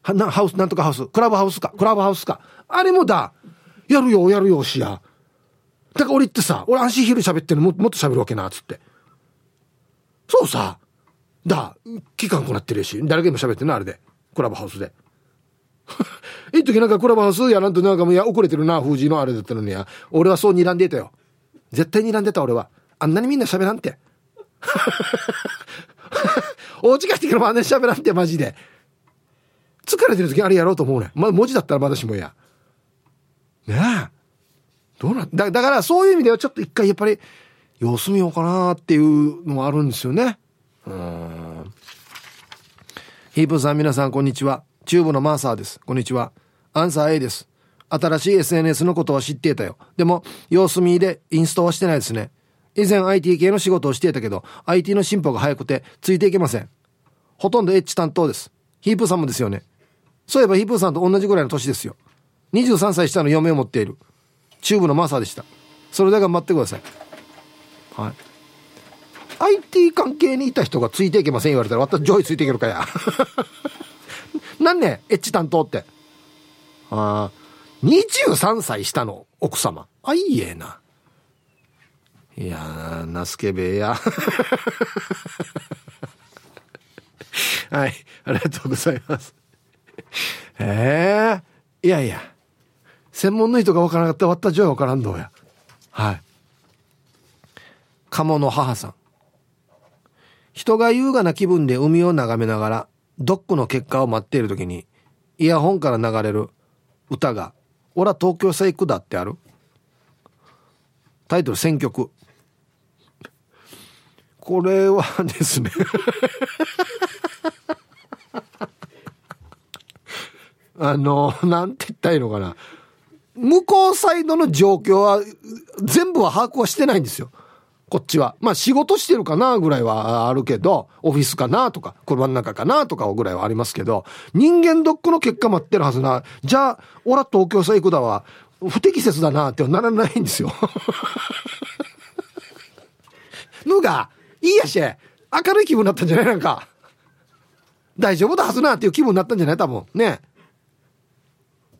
はなハウスなんとかハウス。クラブハウスか。クラブハウスか。あれもだ。やるよやるよしや。だから俺ってさ俺安心昼喋ってるの。ももっと喋るわけなっつって。そうさ。だ。期間こなってるし。誰かにも喋ってんの？あれで。クラブハウスで一時なんかクラブハウスやなんとなんかもうや遅れてるな、封じのあれだったのにや。俺はそう睨んでたよ。絶対睨んでた俺は。あんなにみんな喋らんて。お家帰ってからもあんなに喋らんて、マジで。疲れてる時あれやろうと思うね。まあ、文字だったらまだしもや。ねえ。どうなだ、だからそういう意味ではちょっと一回やっぱり様子見ようかなっていうのもあるんですよね。うん。ヒープさん皆さんこんにちは。チューブのマーサーです。こんにちは。アンサー A です。新しい SNS のことは知っていたよ。でも、様子見でインストはしてないですね。以前 IT 系の仕事をしていたけど、IT の進歩が早くて、ついていけません。ほとんどエッチ担当です。ヒープさんもですよね。そういえばヒープさんと同じぐらいの年ですよ。23歳下の嫁を持っている。チューブのマーサーでした。それで頑張ってください。はい。IT 関係にいた人がついていけません言われたら、私上位ついていけるかや。何ねエッチ担当って。ああ、23歳下の奥様。あ、いいえな。いやー、ナスケベや。はい、ありがとうございます。ええー、いやいや、専門の人が分からなかったら私は分からんどうや。はい。鴨の母さん。人が優雅な気分で海を眺めながら、ドックの結果を待っている時に、イヤホンから流れる歌が、俺は東京さ行くだってあるタイトル選曲。これはですね あの、なんて言ったらいいのかな。向こうサイドの状況は、全部は把握はしてないんですよ。こっちは。まあ仕事してるかなぐらいはあるけど、オフィスかなとか、車の中かなとかぐらいはありますけど、人間ドックの結果待ってるはずな。じゃあ、俺は東京さ行くだは、不適切だなってはならないんですよ。のが、いいやし、明るい気分になったんじゃないなんか。大丈夫だはずなっていう気分になったんじゃない多分。ね。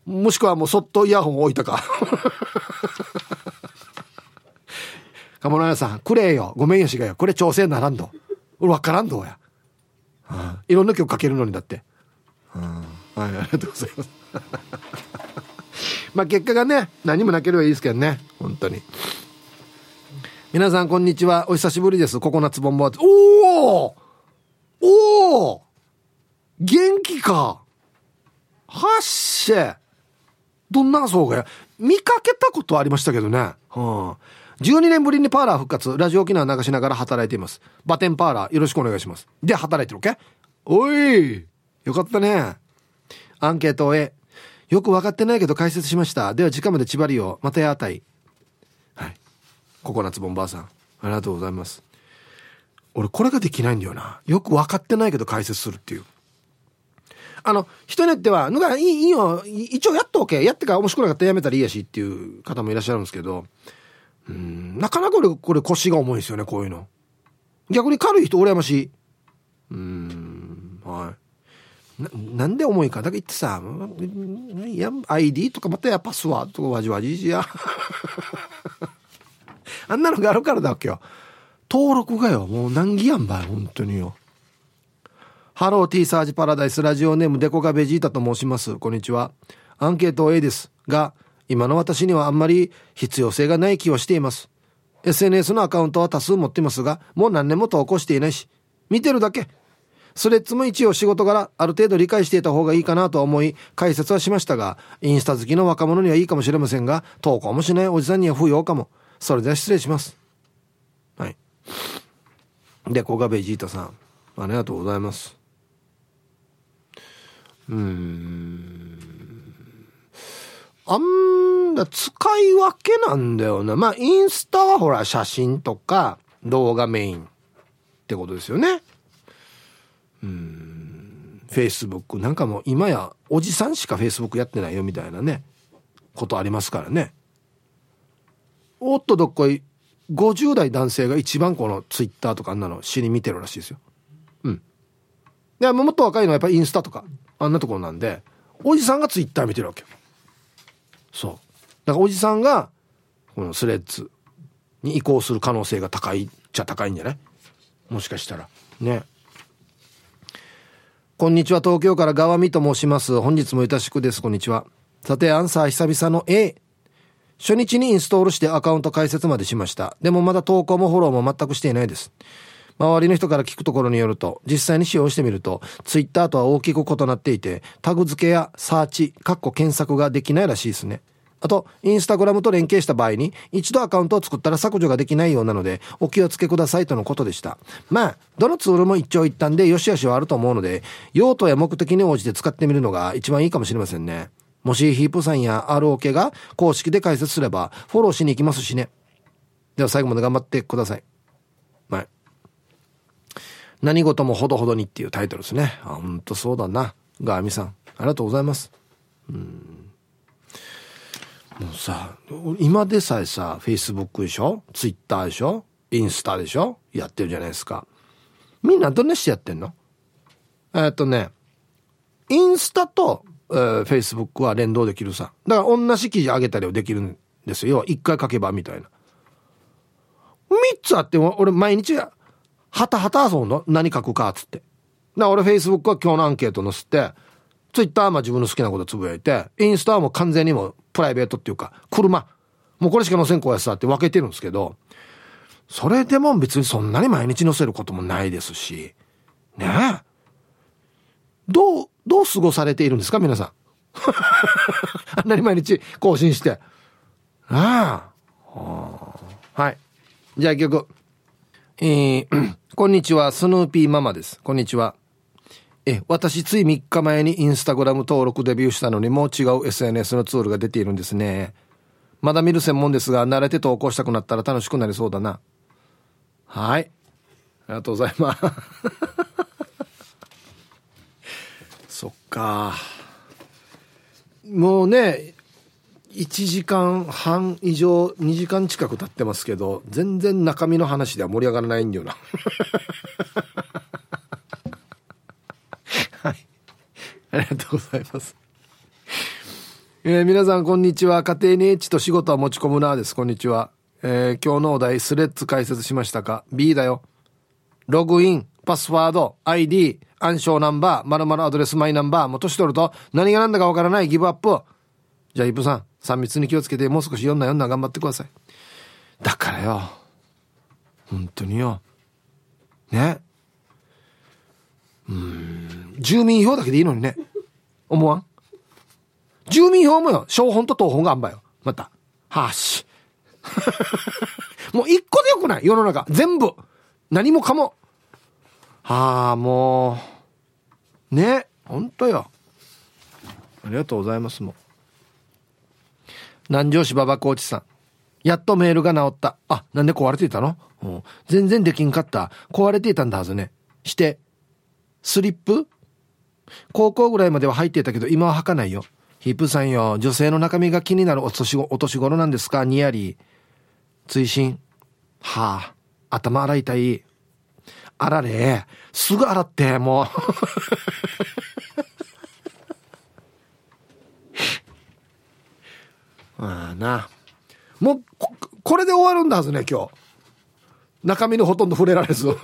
もしくはもうそっとイヤホン置いたか。鴨の屋さん、くれよ。ごめんよしがよ。これ調整ならんど。俺わからんどうや。はあ、いろんな曲かけるのにだって。はあ、はい、ありがとうございます。まあ結果がね、何もなければいいですけどね。本当に。皆さんこんにちは。お久しぶりです。ココナッツボンボーおおおお元気か。はっしゃ。どんなそうがや。見かけたことありましたけどね。はあ、12年ぶりにパーラー復活、ラジオ沖縄流しながら働いています。バテンパーラー、よろしくお願いします。で、働いてるけ？おいよかったね。アンケートをえ。よく分かってないけど解説しました。では、時間まで縛りを。またやあたい。はい。ココナッツボンバーさん。ありがとうございます。俺、これができないんだよな。よく分かってないけど解説するっていう。あの、人によっては、ぬがいい、いいよ、一応やっとおけ。やってから面白くなかったらやめたらいいやしっていう方もいらっしゃるんですけど、うん、なかなか俺、これ腰が重いですよね、こういうの。逆に軽い人羨ましい。うん、はい。な、なんで重いか。だけ言ってさ、いや、ID とかまたやパスワードとかわじわじじや。あんなのがあるからだわけよ。登録がよ、もう難儀やんばい、本当によ。ハロー T サージパラダイスラジオネームデコがベジータと申します。こんにちは。アンケート A です。が、今の私にはあんまり必要性がない気はしています。SNS のアカウントは多数持ってますが、もう何年も投稿していないし、見てるだけ。スレッズも一応仕事柄ある程度理解していた方がいいかなと思い解説はしましたが、インスタ好きの若者にはいいかもしれませんが、投稿もしないおじさんには不要かも。それでは失礼します。はい。で、コガベジータさん、ありがとうございます。うーん。あんだ、使い分けなんだよな。まあ、インスタはほら、写真とか動画メインってことですよね。うん。フェイスブックなんかもう今やおじさんしかフェイスブックやってないよみたいなね、ことありますからね。おっとどっこい、50代男性が一番このツイッターとかあんなの死に見てるらしいですよ。うん。で、もっと若いのはやっぱりインスタとか、あんなところなんで、おじさんがツイッター見てるわけよ。そう。だからおじさんがこのスレッズに移行する可能性が高いっちゃ高いんじゃない？もしかしたら。ね。こんにちは。東京から川見と申します。本日もよろしくです。こんにちは。さてアンサー久々の A 初日にインストールしてアカウント開設までしました。でもまだ投稿もフォローも全くしていないです。周りの人から聞くところによると、実際に使用してみると、ツイッターとは大きく異なっていて、タグ付けやサーチ、カッコ検索ができないらしいですね。あと、インスタグラムと連携した場合に、一度アカウントを作ったら削除ができないようなので、お気をつけくださいとのことでした。まあ、どのツールも一長一短で良し悪しはあると思うので、用途や目的に応じて使ってみるのが一番いいかもしれませんね。もしヒープさんや ROK が公式で解説すれば、フォローしに行きますしね。では最後まで頑張ってください。はい。何事もほどほどにっていうタイトルですね。あ、ほんとそうだな。ガーミさん、ありがとうございます。うん。もうさ、今でさえさ、Facebook でしょ ?Twitter でしょ？インスタでしょ？やってるじゃないですか。みんなどんなしてやってんの？えっとね、インスタと、えー、Facebook は連動できるさ。だから同じ記事上げたりはできるんですよ。一回書けばみたいな。三つあって、俺毎日、はたはた遊ぶの何書くかっ、つって。な、俺 Facebook は今日のアンケート載せて、Twitter はまあ自分の好きなことつぶやいて、インスタはもう完全にもプライベートっていうか、車。もうこれしか載せんこやさって分けてるんですけど、それでも別にそんなに毎日載せることもないですし、ねえ。どう、どう過ごされているんですか皆さん？あんなに毎日更新して。ああ。はい。じゃあ曲。えー、こんにちは、スヌーピーママです。こんにちは。え、私つい3日前にインスタグラム登録デビューしたのにもう違う SNS のツールが出ているんですね。まだ見る専門ですが、慣れて投稿したくなったら楽しくなりそうだな。はい。ありがとうございます。そっか。もうね、1時間半以上、2時間近く経ってますけど、全然中身の話では盛り上がらないんだよな。はい。ありがとうございます。えー、皆さんこんにちは。家庭にエッチと仕事は持ち込むなです。こんにちは。えー、今日のお題、スレッズ解説しましたか ?B だよ。ログイン、パスワード、ID、暗証ナンバー、〇〇アドレス、マイナンバー、もう年取ると何が何だかわからないギブアップ。じゃあ、イブさん、3密に気をつけて、もう少し読んだ読んだ頑張ってください。だからよ。本当によ。ね。うん、住民票だけでいいのにね。思わん？住民票もよ、小本と東本があんばよ。また。はし。もう一個でよくない？世の中。全部。何もかも。はあ、もう。ね。ほんとよ。ありがとうございます、もう。南城市馬場コーチさん。やっとメールが治った。あ、なんで壊れていたの、うん、全然できんかった。壊れていたんだはずね。して、スリップ？高校ぐらいまでは入っていたけど、今は履かないよ。ヒップさんよ、女性の中身が気になるお年お年頃なんですか？ニヤリ。追伸。はあ、頭洗いたい。あられ、すぐ洗って、もう。まあな。もうこ、これで終わるんだはずね、今日。中身のほとんど触れられず。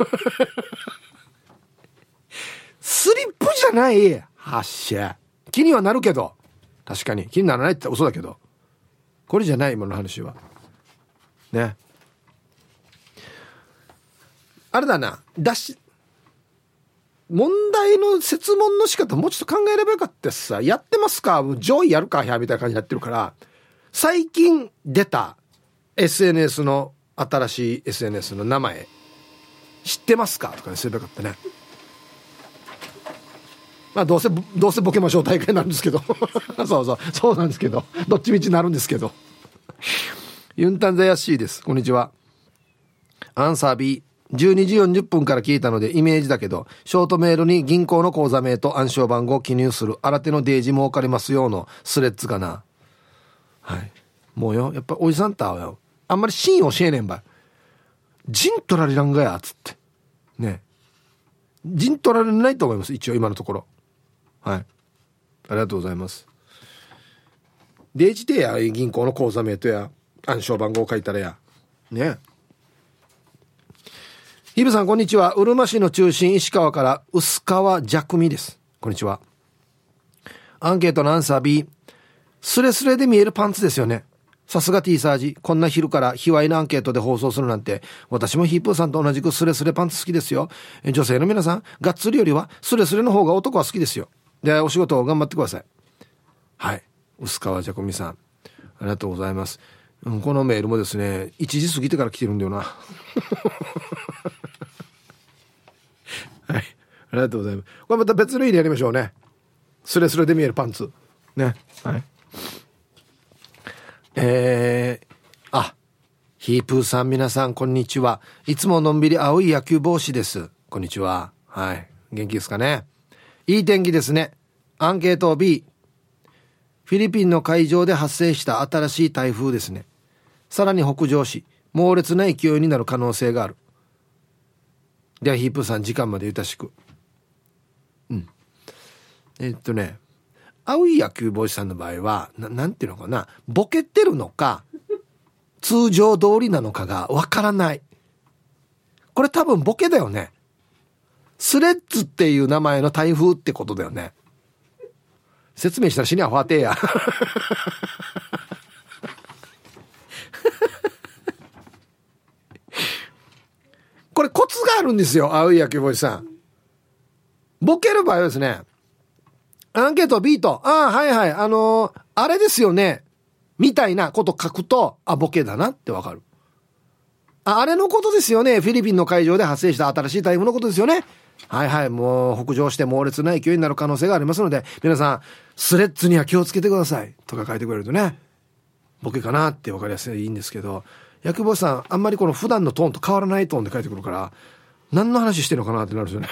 スリップじゃない。発射。気にはなるけど。確かに。気にならないって嘘だけど。これじゃないもの話は。ね。あれだな。だし、問題の設問の仕方もうちょっと考えればよかったさ。やってますか？上位やるかみたいな感じになってるから。最近出た SNS の新しい SNS の名前知ってますか？とかにすればよかったね。まあどうせどうせボケましょう大会なんですけど。そうそう。そうなんですけど。どっちみちなるんですけど。ユンタンザヤッシーです。こんにちは。アンサー B 12時40分から聞いたのでイメージだけど、ショートメールに銀行の口座名と暗証番号を記入する。新手のデージ儲かりますようのスレッズかな。はい。もうよ、やっぱおじさんとはよ、あんまり真教えねえんばい。陣取られらんがや、つって。ね。陣取られないと思います、一応今のところ。はい。ありがとうございます。デジでや、銀行の口座名とや、暗証番号書いたらや。ね。ヒブさん、こんにちは。うるま市の中心、石川から、薄川弱味です。こんにちは。アンケートのアンサー B。スレスレで見えるパンツですよね。さすが T サージ。こんな昼から卑猥なアンケートで放送するなんて、私もヒープーさんと同じくスレスレパンツ好きですよ。女性の皆さん、がっつりよりはスレスレの方が男は好きですよ。で、お仕事を頑張ってください。はい。薄川じゃこみさん。ありがとうございます。うん、このメールもですね、1時過ぎてから来てるんだよな。はい。ありがとうございます。これまた別の意でやりましょうね。スレスレで見えるパンツ。ね。はい。えー、あ、ヒープーさん皆さんこんにちは。いつものんびり青い野球帽子です。こんにちは。はい。元気ですかね？いい天気ですね。アンケート B。フィリピンの海上で発生した新しい台風ですね。さらに北上し、猛烈な勢いになる可能性がある。ではヒープーさん時間までゆたしく。うん。えっとね。青い野球帽子さんの場合は、ななんていうのかな、ボケてるのか、通常通りなのかがわからない。これ多分ボケだよね。スレッズっていう名前の台風ってことだよね。説明したら死にはファーテーや。これコツがあるんですよ、青い野球帽子さん。ボケる場合はですね、アンケート B と、ああ、はいはい、あのー、あれですよね、みたいなこと書くと、あ、ボケだなってわかる。あ、あれのことですよね。フィリピンの海上で発生した新しい台風のことですよね。はいはい、もう北上して猛烈な勢いになる可能性がありますので、皆さん、スレッズには気をつけてください。とか書いてくれるとね、ボケかなって分かりやすいいいんですけど、薬坊さん、あんまりこの普段のトーンと変わらないトーンで書いてくるから、何の話してるのかなってなるんですよね。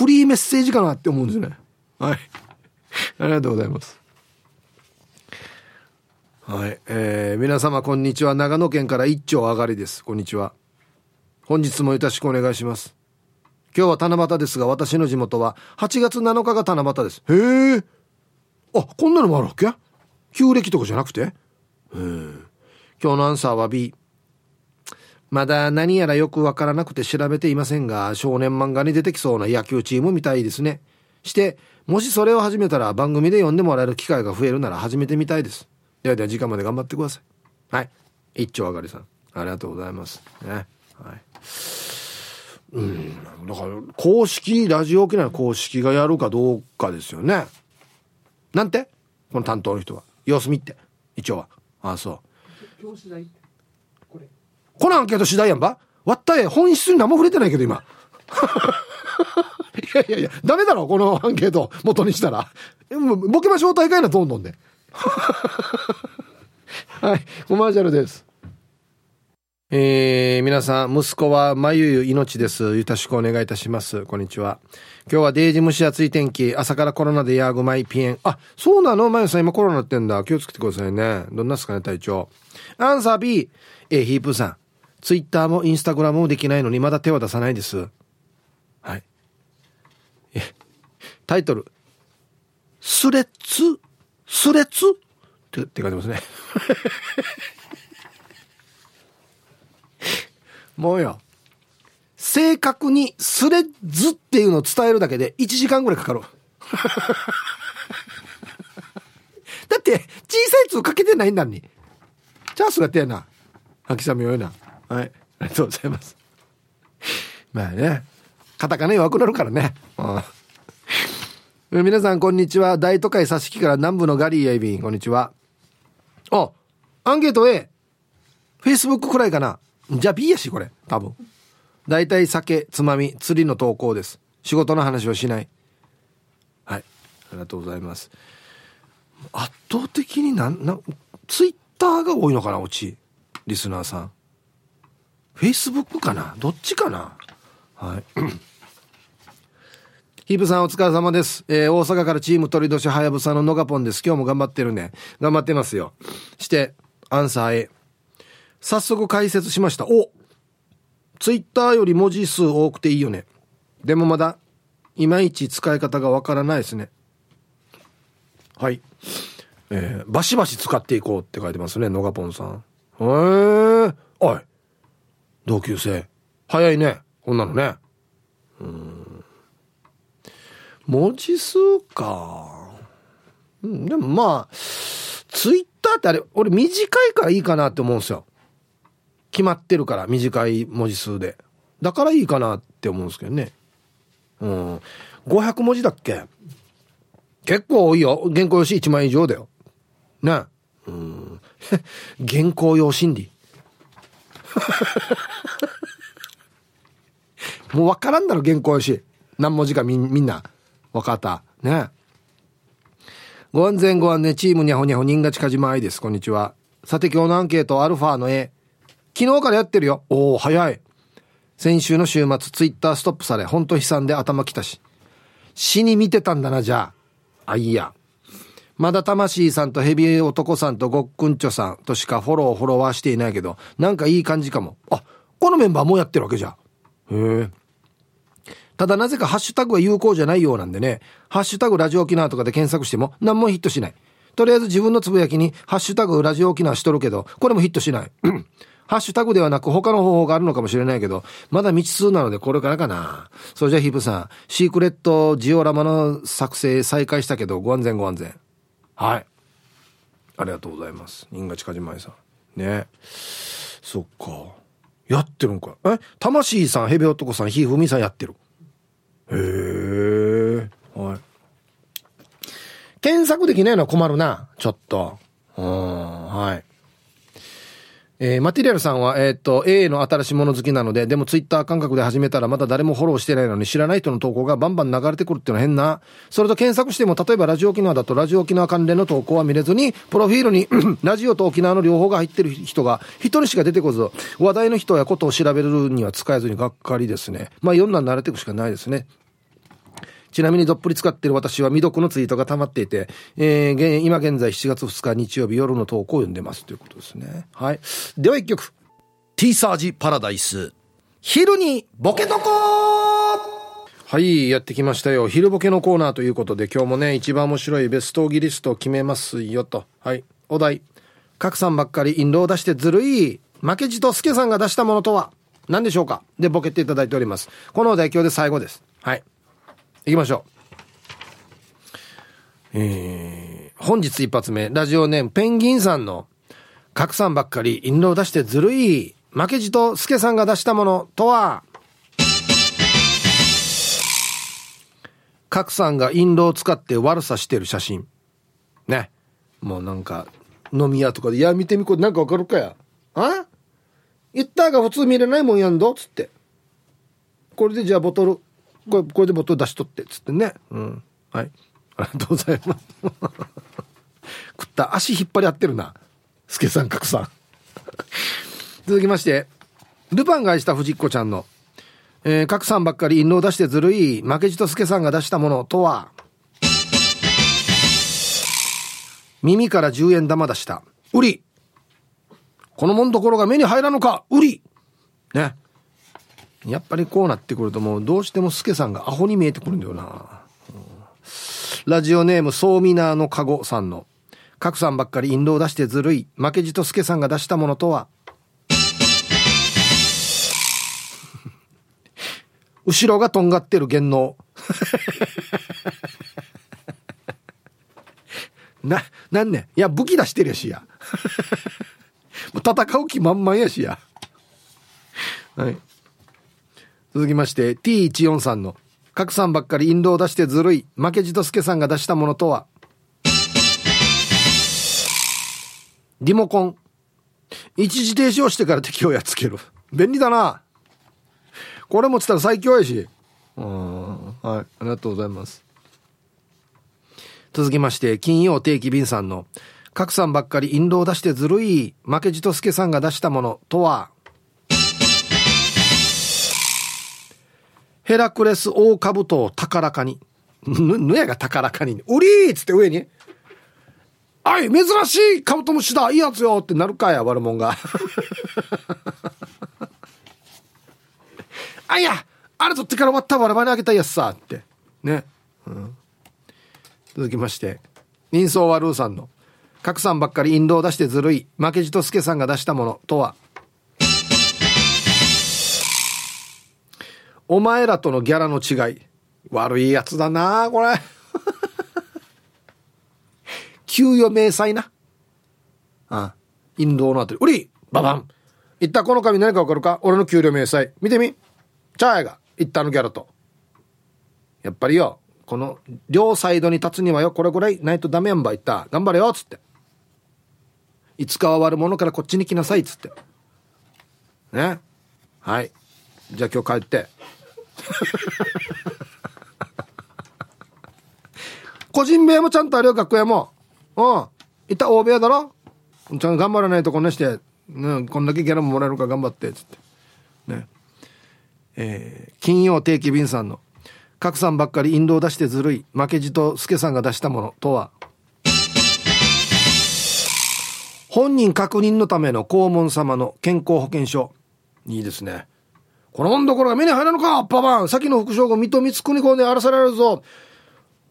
フリーメッセージかなって思うんですね。はい。ありがとうございます。はい。えー、皆様こんにちは。長野県から一丁上がりです。こんにちは。本日もよろしくお願いします。今日は七夕ですが、私の地元は8月7日が七夕です。へえ。あ、こんなのもあるわけ？旧暦とかじゃなくて？うん今日のアンサーは B まだ何やらよくわからなくて調べていませんが少年漫画に出てきそうな野球チームみたいですね。してもしそれを始めたら番組で読んでもらえる機会が増えるなら始めてみたいです。ではでは時間まで頑張ってください。はい。一丁あがりさん。ありがとうございます。ね。はい。うん。だから公式ラジオ沖縄公式がやるかどうかですよね。なんて？この担当の人は。様子見って。一応は。ああそう。このアンケート次第やんばわったえ本質に何も触れてないけど今 いやいやいやダメだろこのアンケート元にしたらボケましょう大会などんどんで はいコマーシャルですえー、皆さん、息子はまゆゆ命です。よろしくお願いいたします。こんにちは。今日はデージ蒸し暑い天気。朝からコロナでヤーグマイピエン。あ、そうなの？まゆさん今コロナってんだ。気をつけてくださいね。どんなすかね、体調。アンサー B。えー、ヒープさん。ツイッターもインスタグラムもできないのにまだ手は出さないです。はい。タイトル。スレッツスレッツってって書いてますね。もうよ。正確にスレッズっていうのを伝えるだけで1時間ぐらいかかる。だって、小さい図かけてないんだに。チャンスがってやな。秋雨よいな。はい。ありがとうございます。まあね。カタカナ弱くなるからね。皆さん、こんにちは。大都会佐敷から南部のガリーやいびん。こんにちは。あ、アンケート A。Facebook くらいかな。じゃあ B やし、これ。多分。大体酒、つまみ、釣りの投稿です。仕事の話はしない。はい。ありがとうございます。圧倒的になん、な、ツイッターが多いのかな、オチ。リスナーさん。フェイスブックかな？どっちかな？はい。ヒープさんお疲れ様です。えー、大阪からチーム鳥年はやぶさののがぽんです。今日も頑張ってるね。頑張ってますよ。して、アンサー A。早速解説しました。おツイッターより文字数多くていいよね。でもまだ、いまいち使い方がわからないですね。はい。えー、バシバシ使っていこうって書いてますね、のがぽんさん。へえおい。同級生。早いね。こんなのね。うん。文字数か。うん、でもまあ、ツイッターってあれ、俺短いからいいかなって思うんですよ。決まってるから短い文字数でだからいいかなって思うんですけどねうん500文字だっけ？結構多いよ原稿用紙1枚以上だよねうん 原稿用心理 もう分からんだろ原稿用紙何文字かみみんな分かったねご安全ご安全チームにゃほにゃほ人が近島愛ですこんにちはさて今日のアンケートアルファの絵昨日からやってるよ。おお早い。先週の週末、ツイッターストップされ、ほんと悲惨で頭きたし。死に見てたんだな、じゃあ。あ、いや。まだ魂さんとヘビ男さんとごっくんちょさんとしかフォロー、フォロワーしていないけど、なんかいい感じかも。あ、このメンバーもやってるわけじゃん。へえ。ただなぜかハッシュタグは有効じゃないようなんでね、ハッシュタグラジオ沖縄とかで検索しても何もヒットしない。とりあえず自分のつぶやきにハッシュタグラジオ沖縄しとるけど、これもヒットしない。ハッシュタグではなく他の方法があるのかもしれないけど、まだ未知数なのでこれからかな。それじゃあヒープさん、シークレットジオラマの作成再開したけど、ご安全ご安全。はい。ありがとうございます。新賀近島さん。ね。そっか。やってるんか。え？魂さん、ヘビ男さん、ひふみさんやってる。へえ。はい。検索できないのは困るな。ちょっと。うん、はい。えー、マテリアルさんは、えー、っと、A の新しいもの好きなので、でもツイッター感覚で始めたらまだ誰もフォローしてないのに知らない人の投稿がバンバン流れてくるっていうのは変な。それと検索しても、例えばラジオ沖縄だとラジオ沖縄関連の投稿は見れずに、プロフィールに ラジオと沖縄の両方が入ってる人が一人しか出てこず、話題の人やことを調べるには使えずにがっかりですね。まあ、読んだら慣れていくしかないですね。ちなみにどっぷり使ってる私は未読のツイートが溜まっていて、えー、今現在7月2日日曜日夜の投稿を読んでますということですね。はい。では一曲。ティーサージパラダイス。昼にボケとこはい、やってきましたよ。昼ボケのコーナーということで、今日もね、一番面白いベストギリストを決めますよと。はい。お題。賀来さんばっかり印籠を出してずるい。負けじと助さんが出したものとは何でしょうかで、ボケていただいております。このお題今日で最後です。はい。行きましょう。えー、本日一発目、ラジオネームペンギンさんの、拡散ばっかり、印籠出してずるい、負けじと助さんが出したものとは、拡散が印籠を使って悪さしてる写真。ね。もうなんか、飲み屋とかで、いや、見てみこれなんかわかるかや。あ？言ったが普通見れないもんやんど？つって。これでじゃあボトル、これこれでボト出しとってつってね。うん。はい。ありがとうございます。食った足引っ張り合ってるな。助さん格さん。続きましてルパンが愛した藤子ちゃんの。えー、格さんばっかり印籠出してずるい負けじと助さんが出したものとは？耳から10円玉出した。売り。このもんところが目に入らぬか？売り。ね。やっぱりこうなってくるともうどうしてもスケさんがアホに見えてくるんだよな。ラジオネームソーミナーのカゴさんの、カクさんばっかり印籠出してずるい、負けじとスケさんが出したものとは、後ろがとんがってる言能。な、なんねいや、武器出してるやしや。戦う気満々やしや。はい。続きまして T14 さんの賀さんばっかり印籠を出してずるい負けじとすけさんが出したものとは？リモコン。一時停止をしてから敵をやっつける便利だな。これ持ってたら最強やし。うん。はい。ありがとうございます。続きまして金曜定期便さんの賀さんばっかり印籠を出してずるい負けじとすけさんが出したものとは？ヘラクレス大兜を高らかに。ぬ、ぬやが高らかに。うりーっつって上に。あい、珍しいカブトムシだいいやつよってなるかや、悪者が。あいやあれ取ってから終わったバラバラにあげたやつさって。ね。うん。続きまして。人相はルーさんの。賀来さんばっかり印籠を出してずるい。負けじとすけさんが出したものとは？お前らとのギャラの違い。悪いやつだなこれ。給与明細な。ああ、印籠のあたり。うりババンいったこの紙何かわかるか？俺の給料明細。見てみ。チャーヤが。いったのギャラと。やっぱりよ、この両サイドに立つにはよ、これぐらいないとダメやんばいった。頑張れよ、つって。いつかは悪者からこっちに来なさい、つって。ね。はい。じゃあ今日帰って。個人部屋もちゃんとあるよ、学校屋も。うん。いた大部屋だろ？ちゃんと頑張らないとこんなして、ね、こんだけギャラももらえるから頑張ってっ、つって。ね。えー、金曜定期便さんの、賀来さんばっかり印籠出してずるい、負けじと助さんが出したものとは、本人確認のための黄門様の健康保険証。いいですね。このもんどころが目に入らぬかパパン。先の副将軍水戸光圀公で荒らされるぞ。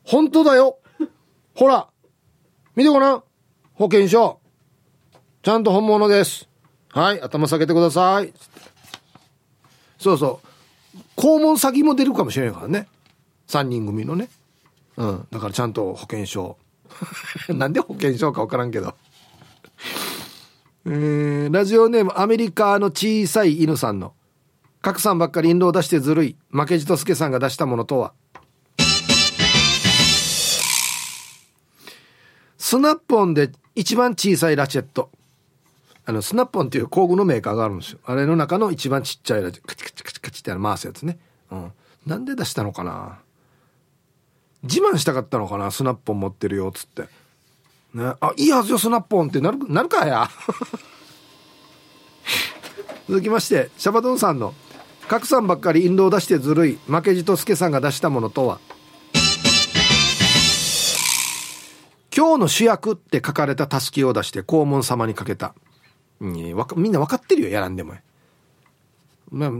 本当だよ。ほら見てごらん。保険証。ちゃんと本物です。はい頭下げてください。そうそう。肛門先も出るかもしれないからね。3人組のね。うん。だからちゃんと保険証。なんで保険証か分からんけど。えー、ラジオネームアメリカの小さい犬さんの。賀さんばっかり印籠を出してずるい。負けじとすけさんが出したものとは。スナップオンで一番小さいラチェット。あのスナップオンっていう工具のメーカーがあるんですよ。あれの中の一番ちっちゃいラチェット。カチカチカチカチって回すやつね、うん、なんで出したのかな？自慢したかったのかな？スナップオン持ってるよっつって。ね。あいいはずよスナップオンって。なるなるかや？続きましてシャバドンさんの賀来さんばっかり印籠出してずるい。負けじと助さんが出したものとは。今日の主役って書かれたたすきを出して黄門様にかけた、うん、みんな分かってるよやらんでも、まあ、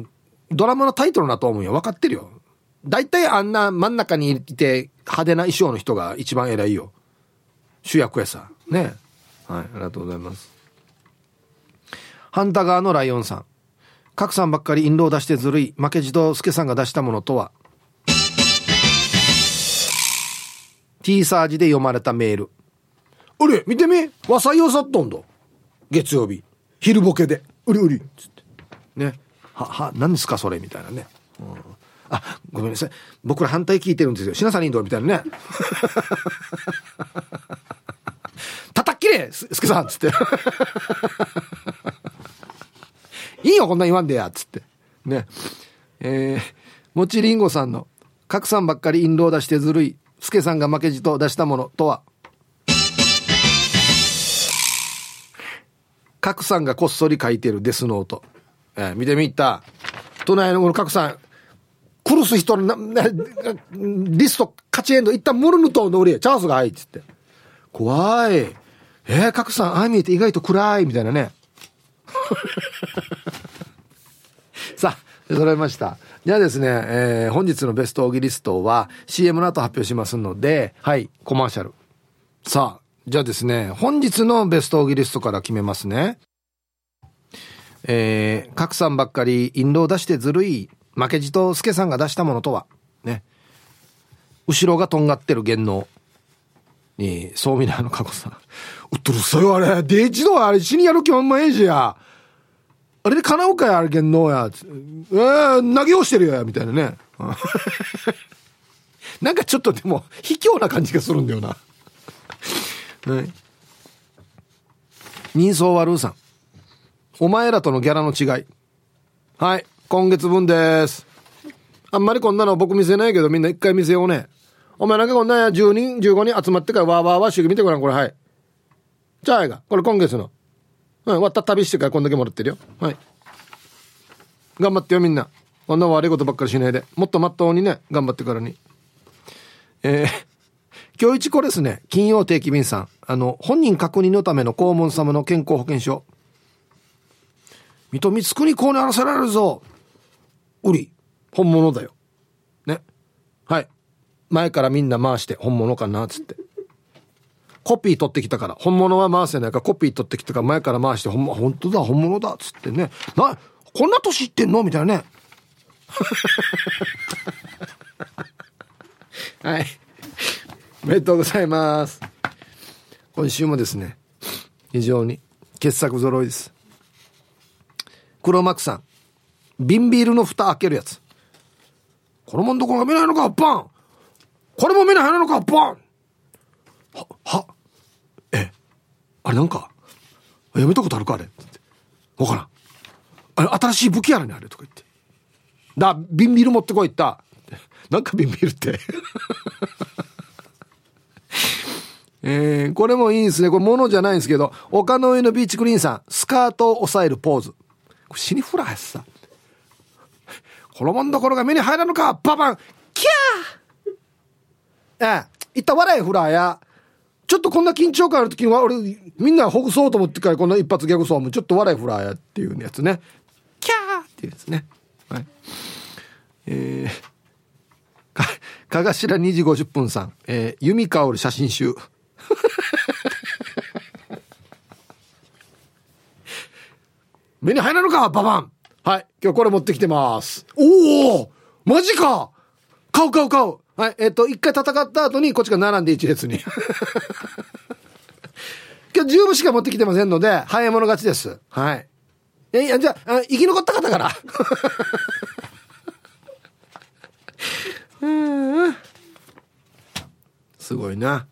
ドラマのタイトルだと思うよ分かってるよ。大体あんな真ん中にいて派手な衣装の人が一番偉いよ。主役やさ。ね。はいありがとうございます。ハンタ側のライオンさん。賀来さんばっかり印籠出してずるい。負けじと助さんが出したものとは？T サージで読まれたメール「あれ見てみ。和裁をさっとんど月曜日。昼ボケで。うりうり」っつって。ね。はは何ですかそれみたいなね、うん、あごめんなさい。僕ら反対聞いてるんですよ。品さんインドみたいなね。叩っきれすすけさん。っつっていいよこんなん言わんでやつって。ね。えー、もちりんごさんの「賀来さんばっかり印籠出してずるいスケさんが負けじと出したものとは？賀来さんがこっそり書いてるデスノート、えー、見てみた。都内のこの賀来さん殺す人のなリスト勝ちエンド一旦ムルヌとのりチャンスが入っつって。怖い。えー、賀来さんああ見えて意外と暗いみたいなね。揃いましたじゃあですね、えー、本日のベストオギリストは CM の後発表しますので、はい、コマーシャル。さあ、じゃあですね、本日のベストオギリストから決めますね。えー、賀さんばっかり印籠出してずるい、負けじと助さんが出したものとは、ね。後ろがとんがってる言能に、そうみなの過去さん。うっとるさよ、あれ。デイジドあれ死にやる気まんまええじや。あれで叶うかや、あれ言能や。えー、投げをしてるや、みたいなね。なんかちょっとでも、卑怯な感じがするんだよな。ね。人相悪うさん。お前らとのギャラの違い。はい、今月分です。あんまりこんなの僕見せないけど、みんな一回見せようね。お前なんかこんなや10人、15人集まってからわーわーわー主義見てごらん、これ、はい。じゃあ、が、これ今月の。うん、わた旅してからこんだけもらってるよ。はい。頑張ってよみんな。こんな悪いことばっかりしないで。もっとまっとうにね、頑張ってからに。えー、今日一これですね、金曜定期便さん。あの、本人確認のための黄門様の健康保険証。水戸光圀公に荒らせられるぞ。売り、本物だよ。ね。はい。前からみんな回して本物かな、つって。コピー取ってきたから。本物は回せないからコピー取ってきたから前から回して。ほん、ま、本当だ本物だ。っつってね。なこんな年いってんの？みたいなね。はい。おめでとうございます。今週もですね非常に傑作揃いです。黒幕さん。瓶ビールの蓋開けるやつ。このもんどころが見ないのかバンこれも目に入らのかバンは、は、あれなんか、やめたことあるかあれ？わからん。あれ、新しい武器やらねあれ？とか言って。だ、瓶ビール持ってこいった。なんか瓶ビールって えー、これもいいですね。これ物じゃないんですけど、丘の上のビーチクリーンさん、スカートを押さえるポーズ。これ死にフラやさ。このもんどころが目に入らんのかババンキャーええ、いった笑いフラーや。ちょっとこんな緊張感ある時には、俺、みんなほぐそうと思ってからこんな一発ギャグそうもちょっと笑いフラーやっていうやつね。キャーっていうやつね。はい。えー、か、かがしら2時50分さん、えー、弓香る写真集。目に入らぬかババンはい。今日これ持ってきてます。おおマジか買う買う買うはい。えっ、と、一回戦った後にこっちが並んで一列に。今日十分しか持ってきてませんので、早い者勝ちです。はい。え、いや、じゃあ、生き残った方から。すごいな。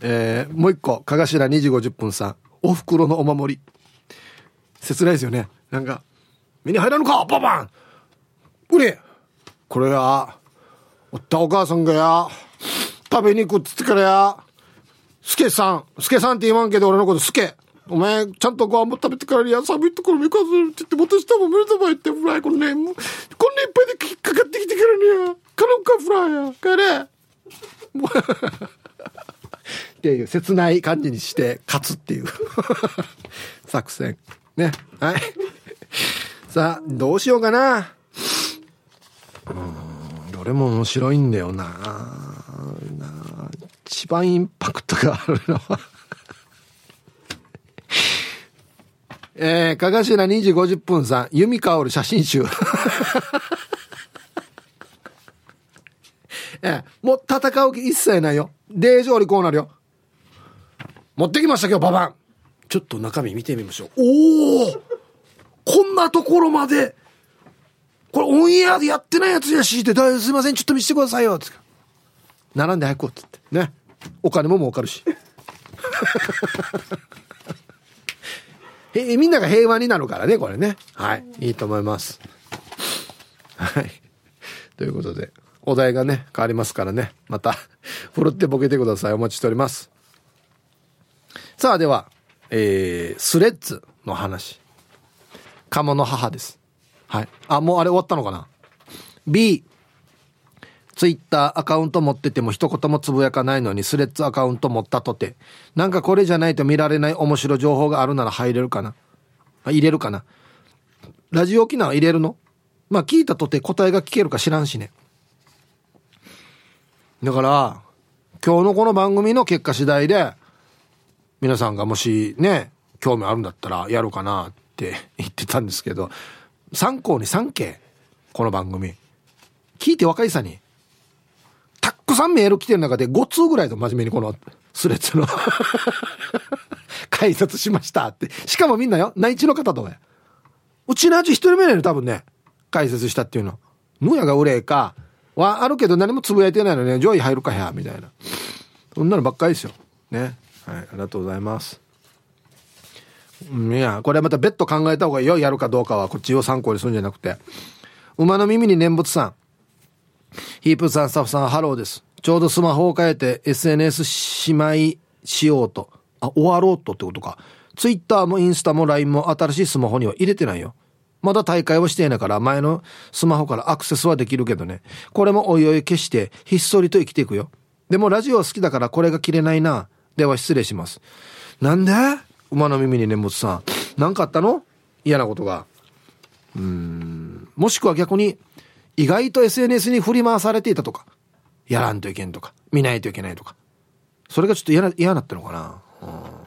えー、もう一個、かがしら2時50分さん。お袋のお守り。切ないですよね。なんか、目に入らぬかババンうれこれや、おったお母さんがや、食べに行くっつってからや、すけさん、すけさんって言わんけど俺のことすけ。お前、ちゃんとご飯も食べてからにや、寒いところ見かずって言って、またも無理だばいって、フライ、これね、もう、こんないっぱいでかかってきてからにや、カロンカフライや、帰れ。っていう切ない感じにして勝つっていう作戦。ね。はい。さあ、どうしようかな。うん、どれも面白いんだよな。な一番インパクトがあるのは えー、かがしら2時50分さん、弓香る写真集。えー、もう戦う気一切ないよ。令状にこうなるよ。持ってきました今日ババン。ちょっと中身見てみましょう。おおこんなところまで、これオンエアでやってないやつやし、って、すいません、ちょっと見せてくださいよ、って。並んで早く、ってって。ね。お金も儲かるし。へみんなが平和になるからね、これね。はい。いいと思います。はい。ということで、お題がね、変わりますからね。また、ふるってボケてください。お待ちしております。さあ、では、えー、スレッズの話。鴨の母です。はい。あ、もうあれ終わったのかな ?B。ツイッターアカウント持ってても一言もつぶやかないのにスレッズアカウント持ったとて、なんかこれじゃないと見られない面白い情報があるなら入れるかな？入れるかな？ラジオ機能入れるの？まあ聞いたとて答えが聞けるか知らんしね。だから、今日のこの番組の結果次第で、皆さんがもしね、興味あるんだったらやろうかなって言ってたんですけど、参考に3件、この番組。聞いて若いさに、たっくさんメール来てる中で5通ぐらいと真面目にこのスレッズの 解説しましたって。しかもみんなよ、内地の方とかや。うちの味一人目なの多分ね、解説したっていうの。ぬやが憂えか、はあるけど何もつぶやいてないのね、上位入るかや、みたいな。そんなのばっかりですよ。ね。はい、ありがとうございます。いや、これまた別途考えた方がいいよ。やるかどうかは、こっちを参考にするんじゃなくて。馬の耳に念仏さん。ヒープさん、スタッフさん、ハローです。ちょうどスマホを変えて SNS しまいしようと。あ、終わろうとってことか。ツイッターもインスタも LINE も新しいスマホには入れてないよ。まだ退会はしていないから前のスマホからアクセスはできるけどね。これもおいおい消してひっそりと生きていくよ。でもラジオ好きだからこれが切れないな。では失礼します。なんで？馬の耳に念仏さん。何かあったの？嫌なことが。うん。もしくは逆に、意外と SNS に振り回されていたとか。やらんといけんとか。見ないといけないとか。それがちょっと嫌な、嫌なったのかな。うん